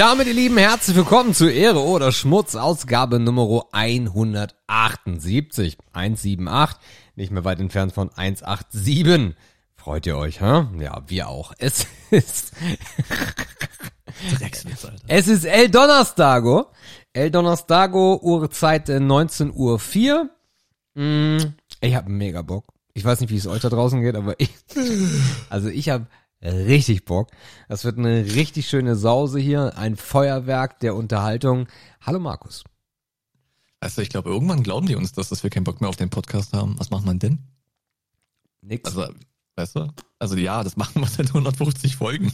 damit, ihr Lieben, herzlich willkommen zu Ehre oder Schmutz, Ausgabe Nummer 178. 178, nicht mehr weit entfernt von 187. Freut ihr euch, hä? Ja, wir auch. Es ist... es ist El Donnerstago. El Donnerstago, Uhrzeit 19.04 Uhr. Mm, ich hab mega Bock. Ich weiß nicht, wie es euch da draußen geht, aber ich... Also ich hab richtig Bock. Das wird eine richtig schöne Sause hier, ein Feuerwerk der Unterhaltung. Hallo Markus. Also ich glaube, irgendwann glauben die uns das, dass wir keinen Bock mehr auf den Podcast haben. Was macht man denn? Nix. Also, weißt du? Also ja, das machen wir seit 150 Folgen.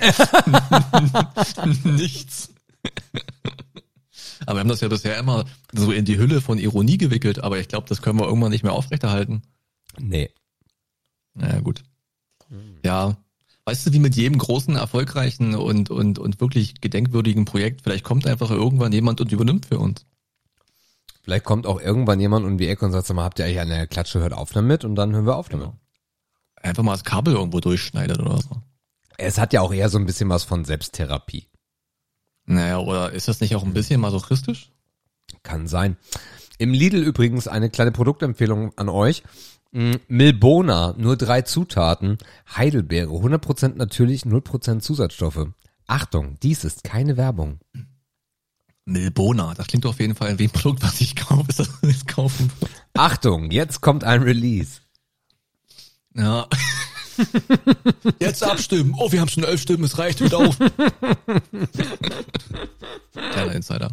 Nichts. Aber wir haben das ja bisher immer so in die Hülle von Ironie gewickelt, aber ich glaube, das können wir irgendwann nicht mehr aufrechterhalten. nee. Naja, gut. Ja, weißt du, wie mit jedem großen, erfolgreichen und, und, und wirklich gedenkwürdigen Projekt, vielleicht kommt einfach irgendwann jemand und übernimmt für uns. Vielleicht kommt auch irgendwann jemand um die Ecke und sagt, sag mal, habt ihr eigentlich eine Klatsche, hört auf damit und dann hören wir auf damit. Einfach mal das Kabel irgendwo durchschneidet oder so. Es hat ja auch eher so ein bisschen was von Selbsttherapie. Naja, oder ist das nicht auch ein bisschen masochistisch? Kann sein. Im Lidl übrigens eine kleine Produktempfehlung an euch. Mm, Milbona, nur drei Zutaten. Heidelbeere, 100% natürlich, 0% Zusatzstoffe. Achtung, dies ist keine Werbung. Milbona, das klingt auf jeden Fall wie ein Produkt, was ich kaufe, ist das nicht kaufen. Achtung, jetzt kommt ein Release. Ja. Jetzt abstimmen. Oh, wir haben schon elf Stimmen, es reicht, wieder auf. Kleiner Insider.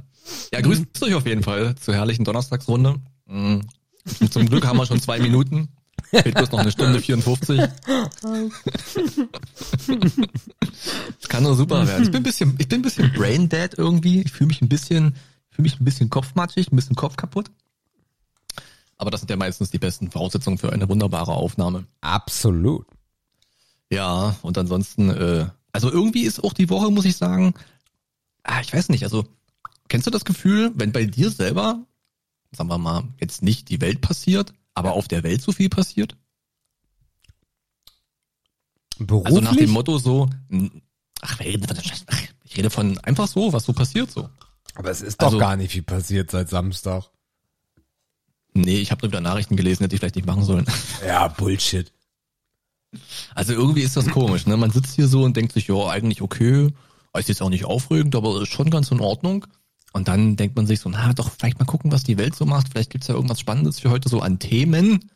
Ja, grüßt euch auf jeden Fall zur herrlichen Donnerstagsrunde. Zum Glück haben wir schon zwei Minuten. Fehlt bloß noch eine Stunde 54. Es kann nur super werden. Ich bin ein bisschen, ich bin ein bisschen brain dead irgendwie. Ich fühle mich ein bisschen, fühle mich ein bisschen kopfmatschig, ein bisschen Kopf kaputt. Aber das sind ja meistens die besten Voraussetzungen für eine wunderbare Aufnahme. Absolut. Ja, und ansonsten, äh, also irgendwie ist auch die Woche, muss ich sagen, ah, ich weiß nicht, also kennst du das Gefühl, wenn bei dir selber, sagen wir mal, jetzt nicht die Welt passiert, aber auf der Welt so viel passiert? Beruflich? Also nach dem Motto so, ach, wer redet von der Scheiße? Ach, ich rede von einfach so, was so passiert so. Aber es ist doch Also- gar nicht viel passiert seit Samstag. Nee, ich habe nur wieder Nachrichten gelesen, hätte ich vielleicht nicht machen sollen. Ja, Bullshit. Also irgendwie ist das komisch, ne? Man sitzt hier so und denkt sich, ja, eigentlich okay, ist jetzt auch nicht aufregend, aber ist schon ganz in Ordnung. Und dann denkt man sich so, na, doch, vielleicht mal gucken, was die Welt so macht. Vielleicht gibt's ja irgendwas Spannendes für heute so an Themen.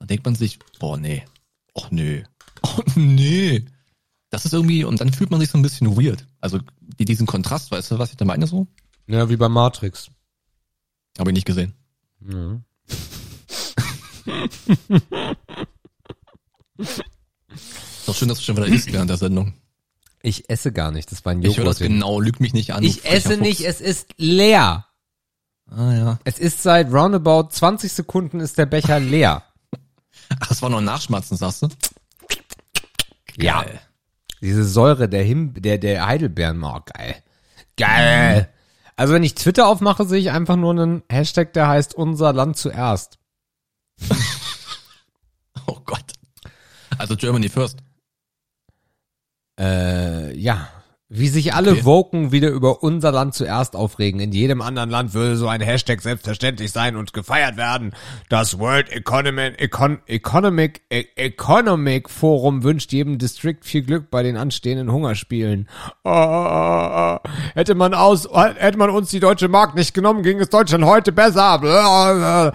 Dann denkt man sich, boah, nee. Och, nee. Oh, nee. Das ist irgendwie, und dann fühlt man sich so ein bisschen weird. Also die, diesen Kontrast, weißt du, was ich da meine so? Ja, wie bei Matrix. Habe ich nicht gesehen. Ja. Ist doch schön, dass du schon wieder isst während der Sendung. Ich esse gar nicht, das war ein Ich höre das Joghurt. genau, lüg mich nicht an. ich esse Fuchs. nicht, es ist leer. Ah, ja. Es ist seit roundabout 20 Sekunden ist der Becher leer. Ach, das war noch ein Nachschmatzen, sagst du? Ja. Geil. Diese Säure der Him der, der Heidelbeeren, oh, geil. Geil. Also wenn ich Twitter aufmache, sehe ich einfach nur einen Hashtag, der heißt unser Land zuerst. Oh Gott. Also Germany first. Äh, ja. Wie sich alle Okay. Woken wieder über unser Land zuerst aufregen. In jedem anderen Land würde so ein Hashtag selbstverständlich sein und gefeiert werden. Das World Economic, Econ, Economic, E- Economic Forum wünscht jedem District viel Glück bei den anstehenden Hungerspielen. Ah, hätte man aus, hätte man uns die deutsche Mark nicht genommen, ging es Deutschland heute besser.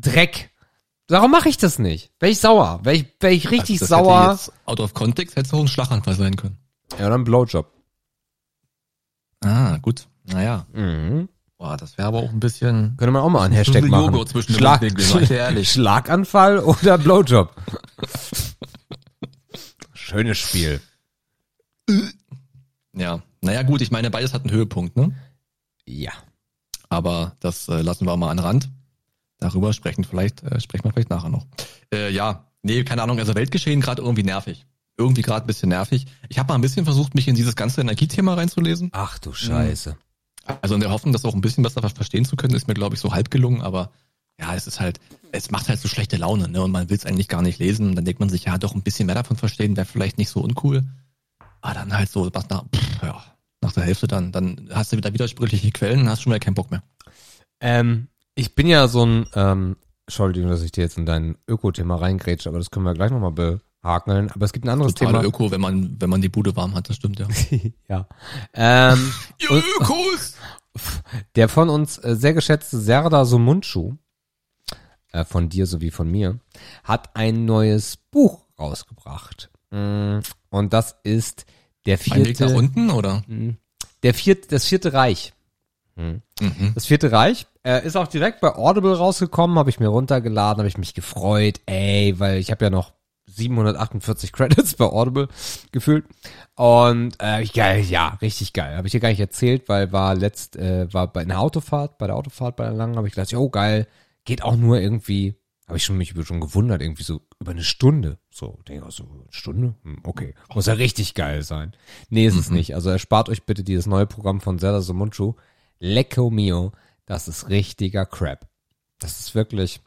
Dreck. Warum mache ich das nicht? Wäre ich sauer? Wäre ich, wär ich richtig also das Hätte sauer? jetzt out of context hätte es auch ein Schlaganfall sein können. Ja, dann Blowjob. Ah, gut. Naja. Mhm. Boah, das wäre aber auch ein bisschen. Könnte man auch mal einen Hashtag machen. Schlag, ehrlich. Schlaganfall oder Blowjob? Schönes Spiel. Ja. Naja, gut, ich meine, beides hat einen Höhepunkt, ne? Ja. Aber das äh, lassen wir mal an den Rand. Darüber sprechen vielleicht, äh, sprechen wir vielleicht nachher noch. Äh, ja, nee, keine Ahnung, also Weltgeschehen gerade irgendwie nervig. Irgendwie gerade ein bisschen nervig. Ich habe mal ein bisschen versucht, mich in dieses ganze Energiethema reinzulesen. Ach du Scheiße. Also in der Hoffnung, das auch ein bisschen besser verstehen zu können, ist mir, glaube ich, so halb gelungen, aber ja, es ist halt, es macht halt so schlechte Laune, ne? Und man will es eigentlich gar nicht lesen. Und dann denkt man sich, ja, doch ein bisschen mehr davon verstehen, wäre vielleicht nicht so uncool. Aber dann halt so, was da, pff, ja, nach der Hälfte dann. Dann hast du wieder widersprüchliche Quellen und hast schon wieder keinen Bock mehr. Ähm, ich bin ja so ein, ähm, Entschuldigung, dass ich dir jetzt in dein Öko-Thema reingrätsche, aber das können wir gleich nochmal behakeln. Aber es gibt ein anderes Total Thema. Öko, wenn man, wenn man die Bude warm hat, das stimmt ja. ja. Ähm, Ihr Ökos! der von uns äh, sehr geschätzte Serda Sumunchu, äh, von dir sowie von mir, hat ein neues Buch rausgebracht. Mm, Und das ist der Ein vierte, unten, oder? der vierte, das vierte Reich. Mhm. Das vierte Reich äh, ist auch direkt bei Audible rausgekommen, habe ich mir runtergeladen, habe ich mich gefreut, ey, weil ich habe ja noch 748 Credits bei Audible gefühlt und äh, geil, ja, richtig geil. Habe ich dir gar nicht erzählt, weil war letzt äh, war bei einer Autofahrt, bei der Autofahrt bei der langen, habe ich gedacht, oh geil, geht auch nur irgendwie, habe ich schon mich schon gewundert, irgendwie so über eine Stunde. So, denke ich so, eine Stunde? Hm, okay, muss ja richtig geil sein. Nee, ist es nicht. Also erspart euch bitte dieses neue Programm von Zelda Sumunchu. Lecco mio, das ist richtiger Crap. Das ist wirklich.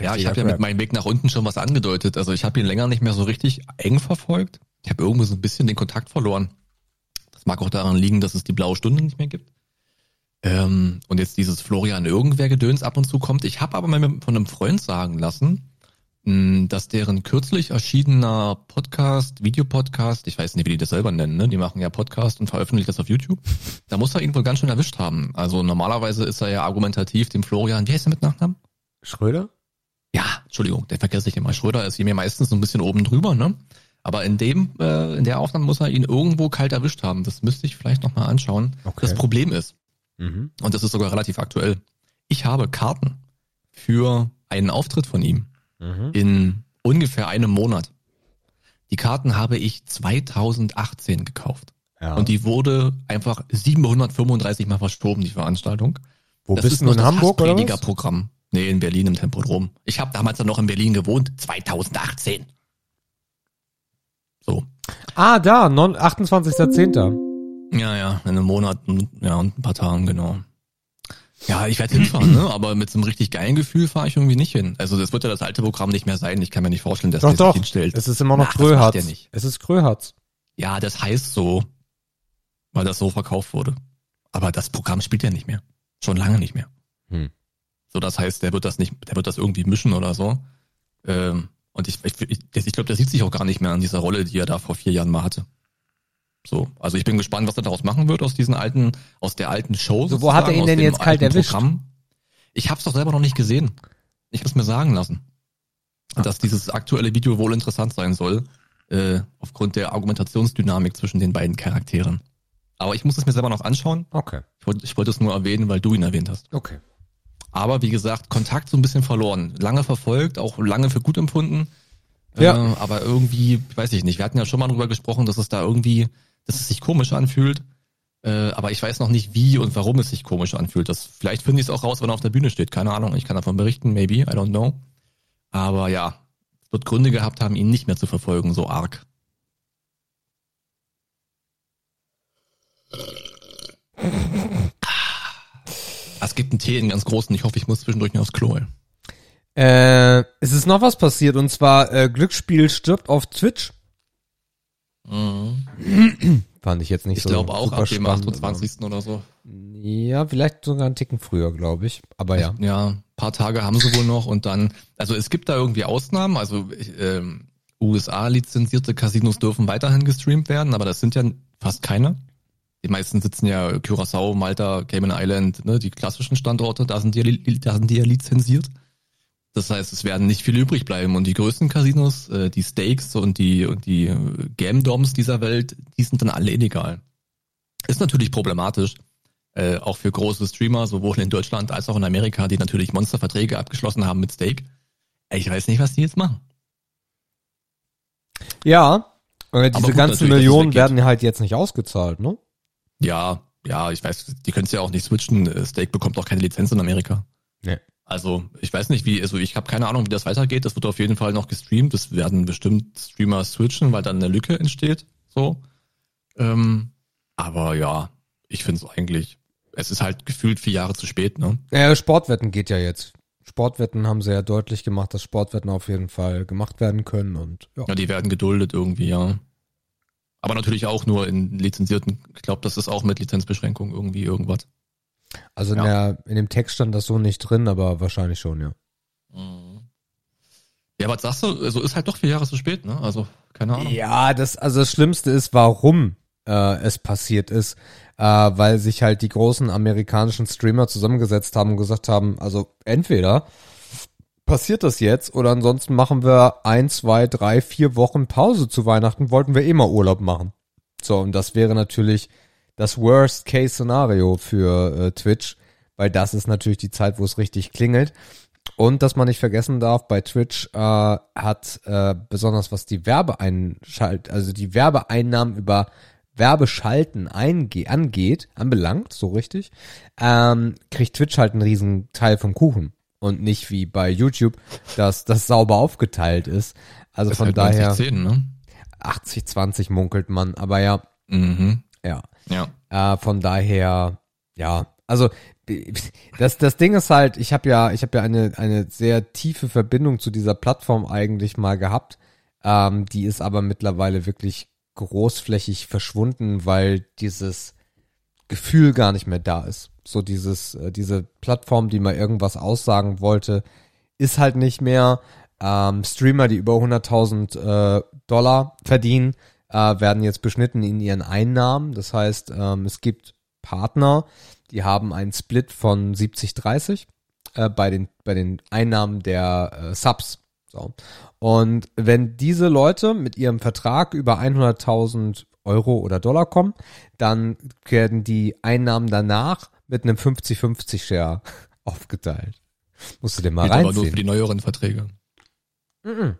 Ja, ich habe ja mit meinem Weg nach unten schon was angedeutet. Also ich habe ihn länger nicht mehr so richtig eng verfolgt. Ich habe irgendwie so ein bisschen den Kontakt verloren. Das mag auch daran liegen, dass es die blaue Stunde nicht mehr gibt. Ähm, und jetzt dieses Florian irgendwer Gedöns ab und zu kommt. Ich habe aber mal von einem Freund sagen lassen, dass deren kürzlich erschienener Podcast, Videopodcast, ich weiß nicht, wie die das selber nennen, ne? die machen ja Podcast und veröffentlichen das auf YouTube. Da muss er ihn wohl ganz schön erwischt haben. Also normalerweise ist er ja argumentativ dem Florian, wie heißt er mit Nachnamen? Schröder? Ja, Entschuldigung, der vergesse ich immer. Schröder ist hier mir meistens so ein bisschen oben drüber, ne? Aber in dem, äh, in der Aufnahme muss er ihn irgendwo kalt erwischt haben. Das müsste ich vielleicht nochmal anschauen. Okay. Das Problem ist, Mhm. und das ist sogar relativ aktuell, ich habe Karten für einen Auftritt von ihm Mhm. in ungefähr einem Monat. Die Karten habe ich 2018 gekauft. Ja. Und die wurde einfach 735 Mal verschoben, die Veranstaltung. Wo das bist ist du in Hamburg oder was? Hassprediger-Programm. Nee, in Berlin im Tempodrom. Ich habe damals dann noch in Berlin gewohnt, 2018. So. Ah, da, non- 28.10. Ja, ja, in einem Monat, ja, und ein paar Tagen, genau. Ja, ich werde hinfahren, ne? aber mit so einem richtig geilen Gefühl fahre ich irgendwie nicht hin. Also das wird ja das alte Programm nicht mehr sein. Ich kann mir nicht vorstellen, dass Doch, der doch. sich hinstellt. Es ist immer noch Ach, Gröhatz. Es ist Gröhatz. Ja, das heißt so, weil das so verkauft wurde. Aber das Programm spielt ja nicht mehr. Schon lange nicht mehr. Hm. So, das heißt, der wird das nicht, der wird das irgendwie mischen oder so. Ähm, und ich, ich, ich, ich glaube, der sieht sich auch gar nicht mehr an dieser Rolle, die er da vor vier Jahren mal hatte. So, also ich bin gespannt, was er daraus machen wird aus diesen alten, aus der alten Show. So, wo hat er ihn denn jetzt kalt erwischt? Programm. Ich habe es doch selber noch nicht gesehen. Ich habe es mir sagen lassen, Ah. dass dieses aktuelle Video wohl interessant sein soll, äh, aufgrund der Argumentationsdynamik zwischen den beiden Charakteren. Aber ich muss es mir selber noch anschauen. Okay. Ich wollte ich wollte es nur erwähnen, weil du ihn erwähnt hast. Okay. Aber wie gesagt, Kontakt so ein bisschen verloren. Lange verfolgt, auch lange für gut empfunden. Ja. Äh, aber irgendwie, weiß ich nicht. Wir hatten ja schon mal drüber gesprochen, dass es da irgendwie, dass es sich komisch anfühlt. Äh, aber ich weiß noch nicht, wie und warum es sich komisch anfühlt. Das, vielleicht finde ich es auch raus, wenn er auf der Bühne steht. Keine Ahnung. Ich kann davon berichten, maybe, I don't know. Aber ja, wird Gründe gehabt haben, ihn nicht mehr zu verfolgen, so arg. Es gibt einen Tee, einen ganz großen. Ich hoffe, ich muss zwischendurch nicht aufs Klo. Äh, es ist noch was passiert und zwar äh, Glücksspiel stirbt auf Twitch. Fand ich jetzt nicht Ich so. glaube auch ab dem spannend, 28. oder so. Ja, vielleicht sogar einen Ticken früher, glaube ich. Aber ja. Ja, paar Tage haben sie wohl noch und dann, also es gibt da irgendwie Ausnahmen, also ähm, USA-lizenzierte Casinos dürfen weiterhin gestreamt werden, aber das sind ja fast keine. Die meisten sitzen ja Curaçao, Malta, Cayman Island, ne, die klassischen Standorte, da sind die, da sind die ja lizenziert. Das heißt, es werden nicht viele übrig bleiben und die größten Casinos, äh, die Stakes und die und die äh, Game-Doms dieser Welt, die sind dann alle illegal. Ist natürlich problematisch, äh, auch für große Streamer, sowohl in Deutschland als auch in Amerika, die natürlich Monsterverträge abgeschlossen haben mit Stake. Ich weiß nicht, was die jetzt machen. Ja. Äh, diese gut, ganzen Millionen werden halt jetzt nicht ausgezahlt, ne? Ja, ja, ich weiß, die können es ja auch nicht switchen. Äh, Stake bekommt auch keine Lizenz in Amerika. Nee. Also ich weiß nicht, wie, also ich habe keine Ahnung, wie das weitergeht. Das wird auf jeden Fall noch gestreamt. Das werden bestimmt Streamer switchen, weil dann eine Lücke entsteht. So. Ähm, aber ja, ich finde es eigentlich, es ist halt gefühlt vier Jahre zu spät, ne? Ja, Sportwetten geht ja jetzt. Sportwetten haben sie ja deutlich gemacht, dass Sportwetten auf jeden Fall gemacht werden können und ja. Ja, die werden geduldet irgendwie, ja. Aber natürlich auch nur in lizenzierten. Ich glaube, das ist auch mit Lizenzbeschränkung irgendwie irgendwas. Also in, Ja. der, in dem Text stand das so nicht drin, aber wahrscheinlich schon, ja. Ja, was sagst du? Also ist halt doch vier Jahre zu spät, ne? Also, keine Ahnung. Ja, das, also das Schlimmste ist, warum äh, es passiert ist, äh, weil sich halt die großen amerikanischen Streamer zusammengesetzt haben und gesagt haben, also entweder passiert das jetzt oder ansonsten machen wir ein, zwei, drei, vier Wochen Pause zu Weihnachten, wollten wir immer Urlaub machen. So, und das wäre natürlich das Worst-Case-Szenario für äh, Twitch, weil das ist natürlich die Zeit, wo es richtig klingelt. Und dass man nicht vergessen darf, bei Twitch äh, hat äh, besonders was die Werbeeinschalt, also die Werbeeinnahmen über Werbeschalten einge angeht, anbelangt, so richtig, ähm, kriegt Twitch halt einen riesen Teil vom Kuchen. Und nicht wie bei YouTube, dass das sauber aufgeteilt ist. Also Das von halt daher 90, 10, ne? 80-20 munkelt man, aber ja, Mhm. ja. Ja. Äh, von daher, ja, also das das Ding ist halt, ich habe ja ich habe ja eine eine sehr tiefe Verbindung zu dieser Plattform eigentlich mal gehabt. Ähm, die ist aber mittlerweile wirklich großflächig verschwunden, weil dieses Gefühl gar nicht mehr da ist. So dieses äh, diese Plattform, die mal irgendwas aussagen wollte, ist halt nicht mehr. Ähm, Streamer, die über 100.000 äh, Dollar verdienen, äh, werden jetzt beschnitten in ihren Einnahmen. Das heißt, ähm, es gibt Partner, die haben einen Split von 70-30 äh, bei den bei den Einnahmen der äh, Subs. So. Und wenn diese Leute mit ihrem Vertrag über 100.000 Euro oder Dollar kommen, dann werden die Einnahmen danach mit einem 50-50 Share aufgeteilt. Musst du dir mal Geht aber nur für reinziehen. die neueren Verträge. Mhm.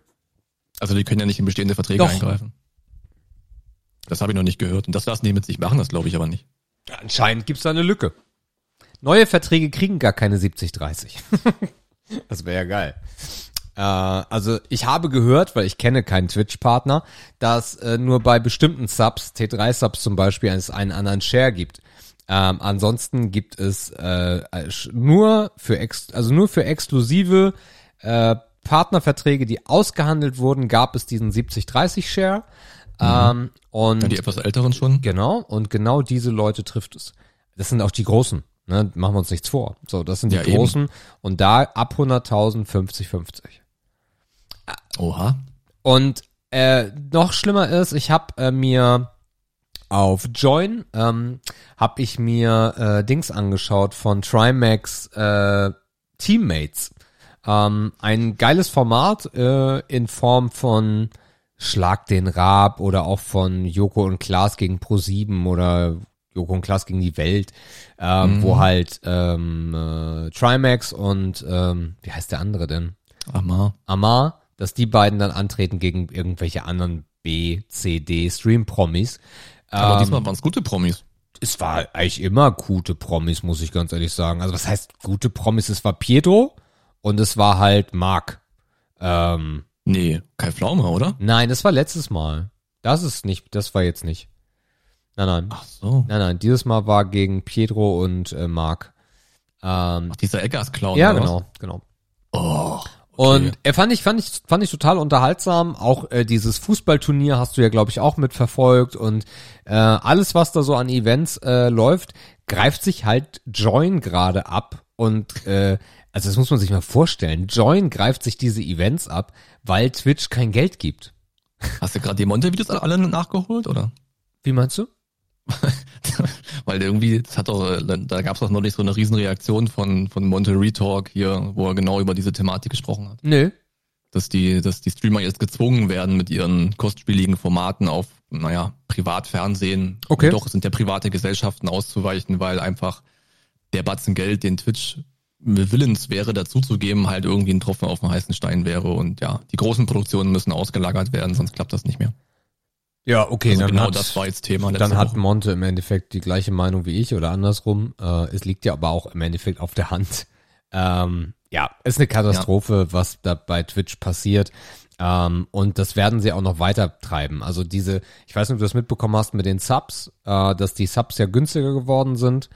Also die können ja nicht in bestehende Verträge Doch. eingreifen. Das habe ich noch nicht gehört. Und das lassen die mit sich machen, das glaube ich aber nicht. Anscheinend gibt's da eine Lücke. Neue Verträge kriegen gar keine 70-30. das wäre ja geil. Äh, also ich habe gehört, weil ich kenne keinen Twitch-Partner, dass äh, nur bei bestimmten Subs, T3-Subs zum Beispiel, es einen anderen Share gibt. Ähm, ansonsten gibt es äh, nur für ex also nur für exklusive äh, Partnerverträge, die ausgehandelt wurden, gab es diesen 70-30 Share. Ähm, und Ja, die etwas älteren schon. Genau, und genau diese Leute trifft es. Das sind auch die Großen, ne? machen wir uns nichts vor. So, das sind die Ja, eben. Großen und da ab 100.000 50-50. Oha. Und äh, noch schlimmer ist, ich habe äh, mir auf Join ähm, habe ich mir äh, Dings angeschaut von Trimax äh, Teammates. Ähm, ein geiles Format äh, in Form von Schlag den Raab oder auch von Joko und Klaas gegen Pro7 oder Joko und Klaas gegen die Welt, ähm, wo halt ähm, äh, Trimax und ähm, wie heißt der andere denn? Amar. Amar, dass die beiden dann antreten gegen irgendwelche anderen B, C, D Stream-Promis. Aber Ähm, diesmal waren es gute Promis. es war eigentlich immer gute Promis, muss ich ganz ehrlich sagen. Also was heißt gute Promis? Es war Pietro und es war halt Marc. Ähm, Nee, Kai Pflaume, oder? nein, das war letztes Mal. Das ist nicht, das war jetzt nicht. Nein, nein. Ach so. Nein, nein, dieses Mal war gegen Pietro und äh, Marc. Ähm, Ach, dieser Eggers-Clown. ja, oder was? genau, genau. Oh, okay. Und er fand ich, fand ich, fand ich total unterhaltsam. Auch äh, dieses Fußballturnier hast du ja, glaube ich, auch mitverfolgt. Und äh, alles, was da so an Events äh, läuft, greift sich halt Join gerade ab. Und äh, also das muss man sich mal vorstellen. Join greift sich diese Events ab, weil Twitch kein Geld gibt. Hast du gerade die Monte-Videos alle nachgeholt, oder? Wie meinst du? Weil irgendwie, das hat doch, da gab es doch noch nicht so eine Riesenreaktion von, von Monte Retalk hier, wo er genau über diese Thematik gesprochen hat. Nö. Dass die, dass die Streamer jetzt gezwungen werden, mit ihren kostspieligen Formaten auf, naja, Privatfernsehen. Okay. Doch, sind ja private Gesellschaften auszuweichen, weil einfach der Batzen Geld, den Twitch willens wäre, dazuzugeben, halt irgendwie ein Tropfen auf dem heißen Stein wäre. Und ja, die großen Produktionen müssen ausgelagert werden, sonst klappt das nicht mehr. Ja, okay, Also dann genau hat, das war jetzt Thema dann hat Woche. Monte im Endeffekt die gleiche Meinung wie ich oder andersrum. Äh, es liegt ja aber auch im Endeffekt auf der Hand. Ähm, ja, ist eine Katastrophe, was da bei Twitch passiert. Ähm, und das werden sie auch noch weiter treiben. Also diese, ich weiß nicht, ob du das mitbekommen hast mit den Subs, äh, dass die Subs ja günstiger geworden sind.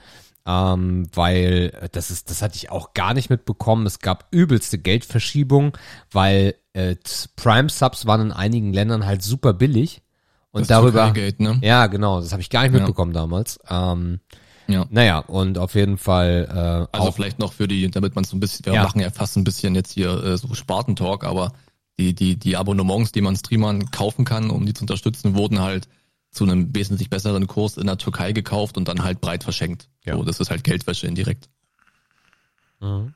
Ähm, weil äh, das ist, das hatte ich auch gar nicht mitbekommen. Es gab übelste Geldverschiebung, weil äh, Prime Subs waren in einigen Ländern halt super billig Und Das darüber, Türkei-Gate, ne? ja genau, das habe ich gar nicht Ja. mitbekommen damals. Ähm, Ja. naja, und auf jeden Fall äh, Also vielleicht noch für die, damit man so ein bisschen, wir Ja. machen ja fast ein bisschen jetzt hier äh, so Spartentalk, aber die, die, die Abonnements, die man Streamern kaufen kann, um die zu unterstützen, wurden halt zu einem wesentlich besseren Kurs in der Türkei gekauft und dann halt breit verschenkt. Ja. So, das ist halt Geldwäsche indirekt. Mhm.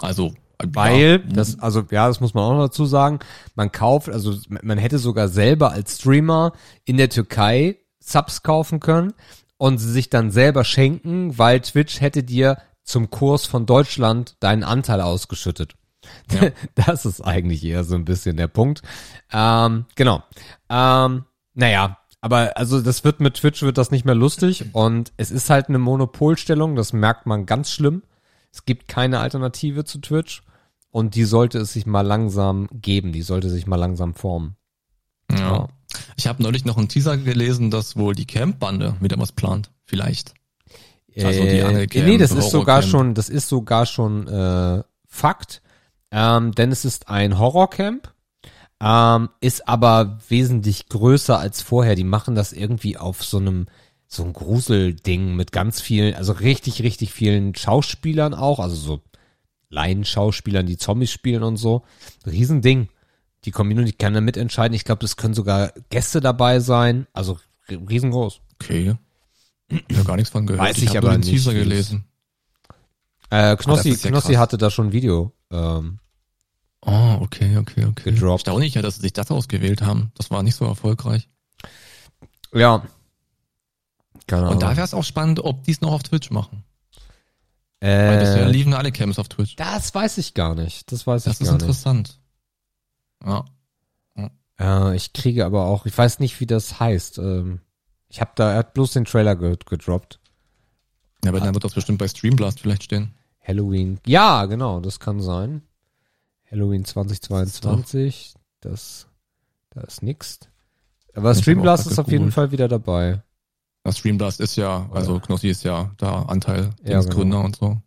Also, Weil, ja, das, also ja, das muss man auch noch dazu sagen, man kauft, also man hätte sogar selber als Streamer in der Türkei Subs kaufen können und sie sich dann selber schenken, weil Twitch hätte dir zum Kurs von Deutschland deinen Anteil ausgeschüttet. Ja. Das ist eigentlich eher so ein bisschen der Punkt. Ähm, genau. Ähm, naja, aber also das wird mit Twitch wird das nicht mehr lustig und es ist halt eine Monopolstellung, das merkt man ganz schlimm. Es gibt keine Alternative zu Twitch und die sollte es sich mal langsam geben, die sollte sich mal langsam formen. ja. Ich habe neulich noch einen Teaser gelesen, dass wohl die Camp-Bande wieder was plant. Vielleicht. Also die Äh, Angelcamp, nee, das ist sogar schon, das ist sogar schon äh, Fakt, ähm, denn es ist ein Horrorcamp, ähm, ist aber wesentlich größer als vorher. Die machen das irgendwie auf so einem so ein Gruselding mit ganz vielen, also richtig, richtig vielen Schauspielern auch, also so Laienschauspielern, die Zombies spielen und so. Riesending. Die Community kann da mitentscheiden. Ich glaube, es können sogar Gäste dabei sein. Also riesengroß. Okay. Ich habe gar nichts von gehört. Weiß ich hab aber nur den nicht, Teaser das- gelesen. Äh, Knossi, das ist ja Knossi hatte da schon ein Video. Ähm, Oh, okay, okay, okay. Gedroppt. Erstaunlich ja, dass sie sich das ausgewählt haben. Das war nicht so erfolgreich. ja. Keine Ahnung. Und da wäre es auch spannend, ob die es noch auf Twitch machen. Weil bisher äh, liefen alle Camps auf Twitch. das weiß ich gar nicht. Das weiß Das ich ist gar nicht. interessant. Ja. Äh, ich kriege aber auch, ich weiß nicht, wie das heißt. Ähm, ich habe da, er hat bloß den Trailer ge gedroppt. Ja, aber dann wird das bestimmt bei Streamblast vielleicht stehen. Halloween. Ja, genau, das kann sein. Halloween 2022. Das, da ist nix. Aber Ich Streamblast ist auf jeden. Fall wieder dabei. Ja, Streamblast ist ja, also Knossi ist ja da Anteil, Ja, ja, genau. Gründer und so.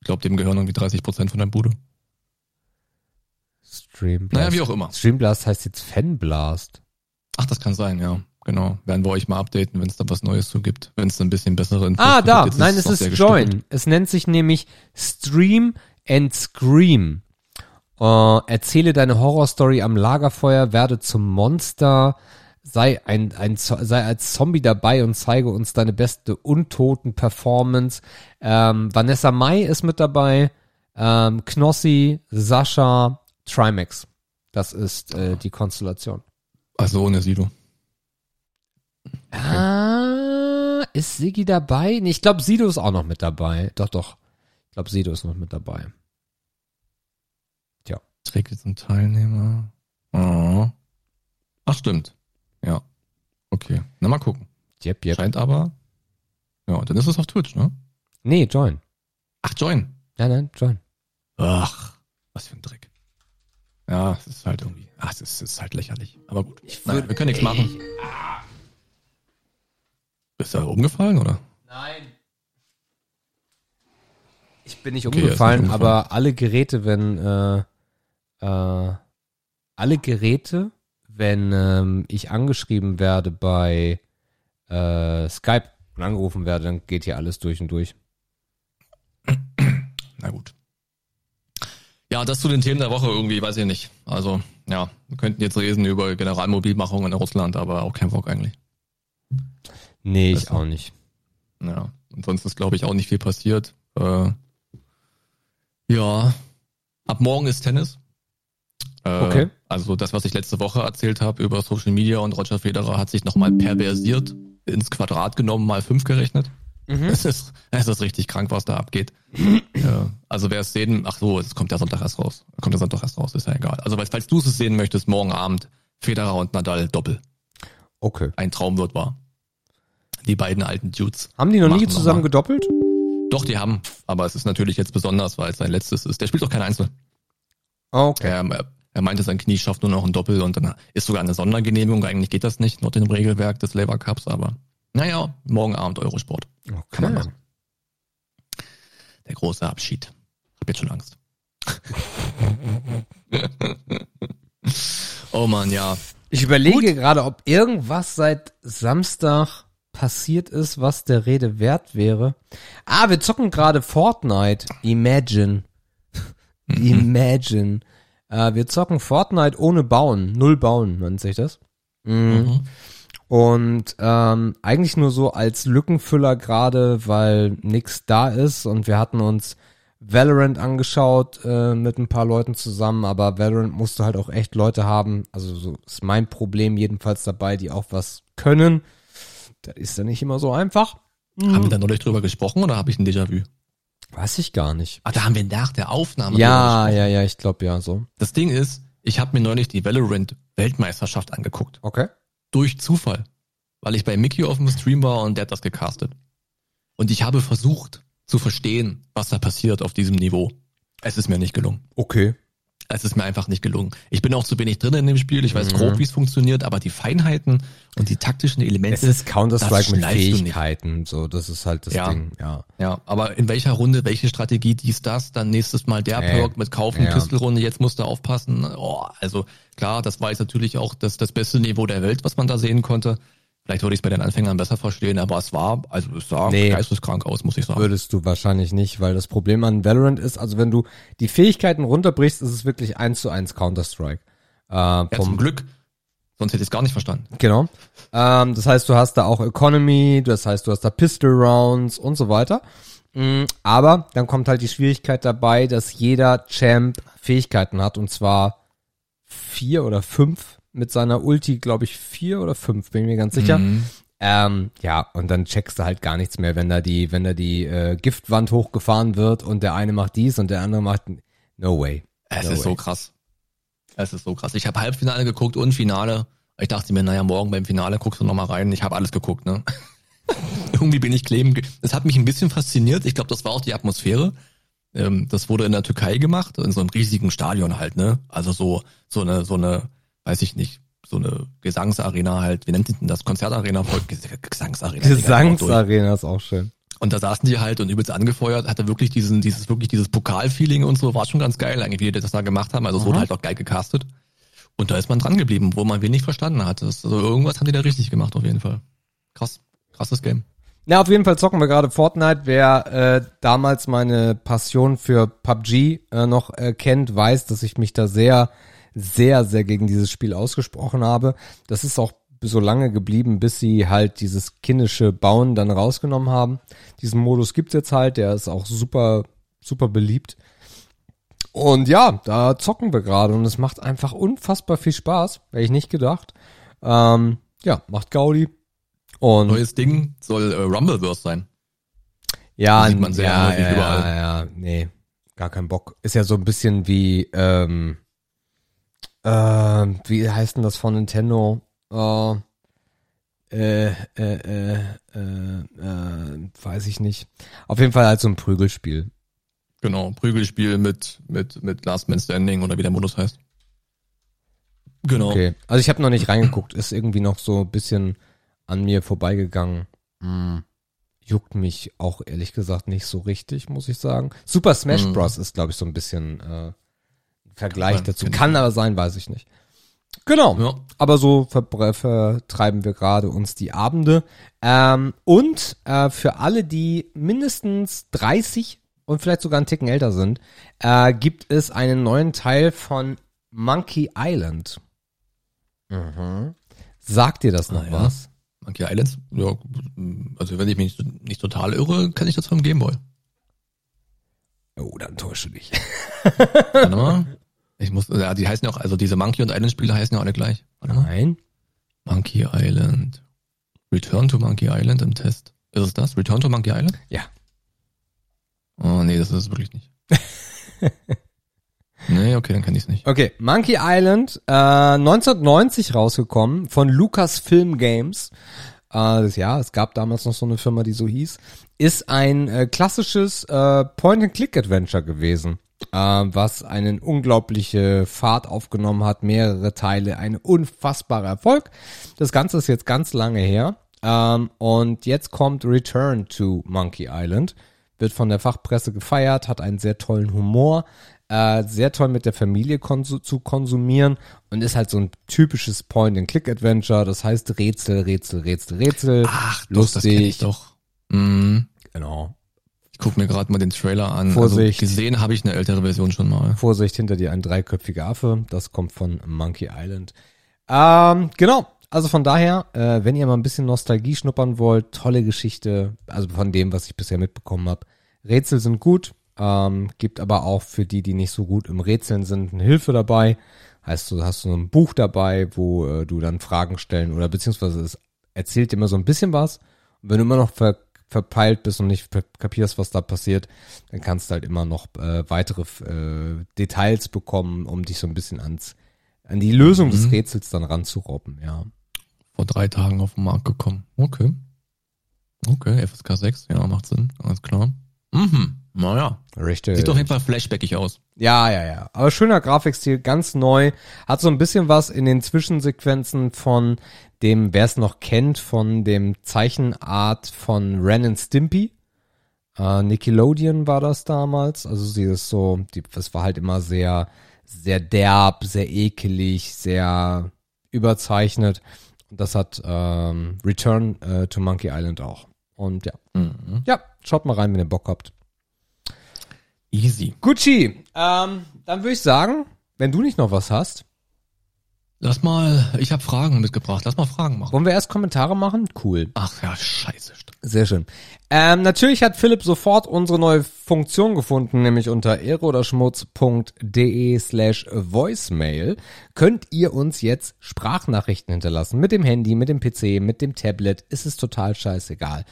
Ich glaube, dem gehören irgendwie 30 Prozent von der Bude. Streamblast. Naja, wie auch immer. Streamblast heißt jetzt Fanblast. Ach, das kann sein, ja. Genau. Werden wir euch mal updaten, wenn es da was Neues zu gibt. Wenn es ein bisschen bessere Infos Ah, gibt. da. Jetzt Nein, es ist. Join. Es nennt sich nämlich Stream and Scream. Äh, erzähle deine Horrorstory am Lagerfeuer, werde zum Monster, sei ein, ein sei als Zombie dabei und zeige uns deine beste untoten Performance. Ähm, Vanessa Mai ist mit dabei, ähm, Knossi, Sascha, Trimax. Das ist äh, die Konstellation. Also ohne Sido. Ah, ist Sigi dabei? Nee, ich glaube, Sido ist auch noch mit dabei. Doch, doch. Ich glaube, Sido ist noch mit dabei. Trägt jetzt ein Teilnehmer. Oh. Ach, stimmt. Ja. Okay. Na, mal gucken. Yep, yep. Scheint aber. Ja, dann ist es auf Twitch, ne? Nee, join. Ach, Join. Nein, nein, join. Ach, was für ein Dreck. Ja, es ist halt irgendwie. Ach, es ist, es ist halt lächerlich. Aber gut. Naja, wir können nichts machen. Bist du da umgefallen, oder? Nein. Ich bin nicht Okay, er ist umgefallen, nicht umgefallen. aber alle Geräte, wenn äh, äh, alle Geräte, wenn ähm, ich angeschrieben werde bei äh, Skype und angerufen werde, dann geht hier alles durch und durch. Na gut. Ja, das zu den Themen der Woche irgendwie, weiß ich nicht. Also, ja, wir könnten jetzt reden über Generalmobilmachung in Russland, aber auch kein Bock eigentlich. Nee, ich Besser. auch nicht. Ja, ansonsten ist, glaube ich, auch nicht viel passiert. Äh, ja, ab morgen ist Tennis. Äh, Okay. Also das, was ich letzte Woche erzählt habe über Social Media und Roger Federer hat sich nochmal perversiert, ins Quadrat genommen, mal fünf gerechnet. Es ist, es ist richtig krank, was da abgeht. ja, also wer es sehen, ach so, es kommt der Sonntag erst raus. Kommt der Sonntag erst raus, ist ja egal. Also falls du es sehen möchtest, morgen Abend Federer und Nadal Doppel. Okay. Ein Traum wird wahr. Die beiden alten Dudes. Haben die noch nie zusammen nochmal. gedoppelt? Doch, die haben. Aber es ist natürlich jetzt besonders, weil es sein letztes ist. Der spielt doch kein Einzel. Okay. Er, er meinte, sein Knie schafft nur noch ein Doppel und dann ist sogar eine Sondergenehmigung. Eigentlich geht das nicht, nur dem Regelwerk des Lever Cups, aber naja, morgen Abend Eurosport. Kann man machen. Der große Abschied. Hab jetzt schon Angst. oh man, ja. Ich überlege gerade, ob irgendwas seit Samstag passiert ist, was der Rede wert wäre. Ah, wir zocken gerade Fortnite. Imagine. Imagine. Äh, wir zocken Fortnite ohne Bauen. Null Bauen, nennt sich das. Mhm. Und ähm, eigentlich nur so als Lückenfüller gerade, weil nix da ist und wir hatten uns Valorant angeschaut äh, mit ein paar Leuten zusammen, aber Valorant musste halt auch echt Leute haben, also so ist mein Problem jedenfalls dabei, die auch was können. Das ist ja nicht immer so einfach. Haben wir da neulich drüber gesprochen oder habe ich ein Déjà-vu? Weiß ich gar nicht. Ah, da haben wir nach der Aufnahme Ja, ja, ja, ich glaube ja so. Das Ding ist, ich habe mir neulich die Valorant Weltmeisterschaft angeguckt. Okay. Durch Zufall. Weil ich bei Mickey auf dem Stream war und der hat das gecastet. Und ich habe versucht zu verstehen, was da passiert auf diesem Niveau. Es ist mir nicht gelungen. Okay. Es ist mir einfach nicht gelungen. Ich bin auch zu wenig drin in dem Spiel. Ich weiß grob, wie es funktioniert, aber die Feinheiten und die taktischen Elemente. Es ist Counter-Strike das mit. Fähigkeiten, so, das ist halt das Ja. Ding, ja. Ja, aber in welcher Runde, welche Strategie, dies, das, dann nächstes Mal der Äh, Perk mit Kaufen, ja. Pistolrunde, jetzt musst du aufpassen. Oh, also klar, das war jetzt natürlich auch das, das beste Niveau der Welt, was man da sehen konnte. Vielleicht würde ich es bei den Anfängern besser verstehen, aber es war, also es sah Nee. geisteskrank aus, muss ich sagen. Würdest du wahrscheinlich nicht, weil das Problem an Valorant ist, also wenn du die Fähigkeiten runterbrichst, ist es wirklich eins zu eins Counter-Strike. Äh, Ja, zum Glück. Sonst hätte ich es gar nicht verstanden. Genau. Ähm, das heißt, du hast da auch Economy, das heißt, du hast da Pistol Rounds und so weiter. Mm, Aber dann kommt halt die Schwierigkeit dabei, dass jeder Champ Fähigkeiten hat und zwar vier oder fünf mit seiner Ulti, glaube ich, vier oder fünf, bin ich mir ganz sicher. Mhm. Ähm, ja, und dann checkst du halt gar nichts mehr, wenn da die, wenn da die äh, Giftwand hochgefahren wird und der eine macht dies und der andere macht no way. Es No ist so way. krass. Es ist so krass. Ich habe Halbfinale geguckt und Finale. Ich dachte mir, naja, morgen beim Finale guckst du noch mal rein. Ich habe alles geguckt, ne? Irgendwie bin ich kleben. Das hat mich ein bisschen fasziniert. Ich glaube, das war auch die Atmosphäre. Ähm, das wurde in der Türkei gemacht, in so einem riesigen Stadion halt, ne? Also so, so eine, so eine, weiß ich nicht, so eine Gesangsarena halt. Wie nennt denn das? Konzertarena? Gesangsarena. Gesangsarena ist auch schön. und da saßen die halt und übelst angefeuert, hatte wirklich diesen, dieses, wirklich dieses Pokalfeeling und so, war schon ganz geil eigentlich, wie die das da gemacht haben. Also es wurde halt auch geil gecastet. Und da ist man dran geblieben, wo man wenig verstanden hat. Also irgendwas haben die da richtig gemacht auf jeden Fall. Krass. Krasses Game. Ja, auf jeden Fall zocken wir gerade Fortnite. Wer äh, damals meine Passion für PUBG äh, noch äh, kennt, weiß, dass ich mich da sehr, sehr, sehr gegen dieses Spiel ausgesprochen habe. Das ist auch so lange geblieben, bis sie halt dieses kindische Bauen dann rausgenommen haben. Diesen Modus gibt's jetzt halt, der ist auch super, super beliebt. Und ja, da zocken wir gerade und es macht einfach unfassbar viel Spaß. Hätte ich nicht gedacht. Ähm, ja, macht Gaudi. Und Neues Ding soll äh, Rumbleverse sein. Ja, Sieht man sehr ja, ja, überall. ja, ja, nee, gar kein Bock. Ist ja so ein bisschen wie, ähm, äh, wie heißt denn das von Nintendo? Äh, äh, äh, äh, äh, äh, weiß ich nicht. Auf jeden Fall halt so ein Prügelspiel. Genau, Prügelspiel mit, mit, mit Last Man Standing oder wie der Modus heißt. Genau. Okay. Also ich habe noch nicht reingeguckt, ist irgendwie noch so ein bisschen an mir vorbeigegangen. Hm. Juckt mich auch ehrlich gesagt nicht so richtig, muss ich sagen. Super Smash Mhm. Bros. ist, glaube ich, so ein bisschen äh, Vergleich Kann- dazu. Kann aber sein, weiß ich nicht. Genau. Ja. Aber so ver vertreiben wir gerade uns die Abende. Ähm, und äh, für alle, die mindestens 30 und vielleicht sogar einen Ticken älter sind, äh, gibt es einen neuen Teil von Monkey Island. Mhm. Sagt dir das noch Ah, ja. was? Monkey Islands? Ja, also wenn ich mich nicht, nicht total irre, kann ich das vom Gameboy. Oh, dann täusche dich. Warte mal. Ich muss, ja, die heißen ja auch, also diese Monkey und Island Spiele heißen ja alle gleich. Warte mal. Nein. Monkey Island. Return to Monkey Island im Test. Ist es das? Return to Monkey Island? Ja. Oh nee, das ist es wirklich nicht. nee, okay, dann kann ich es nicht. Okay, Monkey Island, äh, 1990 rausgekommen von Lucasfilm Games. Äh, das, ja, es gab damals noch so eine Firma, die so hieß. Ist ein äh, klassisches äh, Point-and-Click-Adventure gewesen, äh, was eine unglaubliche Fahrt aufgenommen hat, mehrere Teile, ein unfassbarer Erfolg. Das Ganze ist jetzt ganz lange her. Ähm, und jetzt kommt Return to Monkey Island wird von der Fachpresse gefeiert, hat einen sehr tollen Humor, äh, sehr toll mit der Familie konsu zu konsumieren und ist halt so ein typisches Point-and-Click-Adventure. Das heißt Rätsel, Rätsel, Rätsel, Rätsel. Ach, doch, das ich doch. Mhm. Genau. Ich guck mir gerade mal den Trailer an. Vorsicht. Also gesehen habe ich eine ältere Version schon mal. Vorsicht, hinter dir ein dreiköpfiger Affe. Das kommt von Monkey Island. Ähm, genau. Also von daher, äh, wenn ihr mal ein bisschen Nostalgie schnuppern wollt, tolle Geschichte, also von dem, was ich bisher mitbekommen habe. Rätsel sind gut, ähm, gibt aber auch für die, die nicht so gut im Rätseln sind, eine Hilfe dabei. Heißt, du hast so ein Buch dabei, wo äh, du dann Fragen stellen oder beziehungsweise es erzählt dir immer so ein bisschen was. Und wenn du immer noch ver verpeilt bist und nicht kapierst, was da passiert, dann kannst du halt immer noch äh, weitere äh, Details bekommen, um dich so ein bisschen ans an die Lösung Mhm. des Rätsels dann ranzurobben, ja. Vor drei Tagen auf den Markt gekommen. Okay. Okay, FSK 6, ja, macht Sinn. Alles klar. Mhm. Naja. Richtig. Sieht doch jeden Fall flashbackig aus. Ja, ja, ja. Aber schöner Grafikstil, ganz neu. Hat so ein bisschen was in den Zwischensequenzen von dem, wer es noch kennt, von dem Zeichenart von Ren and Stimpy. Äh, Nickelodeon war das damals. Also dieses so, die, das war halt immer sehr, sehr derb, sehr ekelig, sehr überzeichnet. Und das hat ähm, Return äh, to Monkey Island auch. Und ja. Mhm. Ja, schaut mal rein, wenn ihr Bock habt. Easy. Gucci, ähm, dann würde ich sagen, wenn du nicht noch was hast, Lass mal, ich habe Fragen mitgebracht. Lass mal Fragen machen. wollen wir erst Kommentare machen? Cool. Ach ja, scheiße. Sehr schön. Ähm, natürlich hat Philipp sofort unsere neue Funktion gefunden, nämlich unter eroderschmutz.de slash voicemail könnt ihr uns jetzt Sprachnachrichten hinterlassen. Mit dem Handy, mit dem PC, mit dem Tablet. Ist es total scheißegal.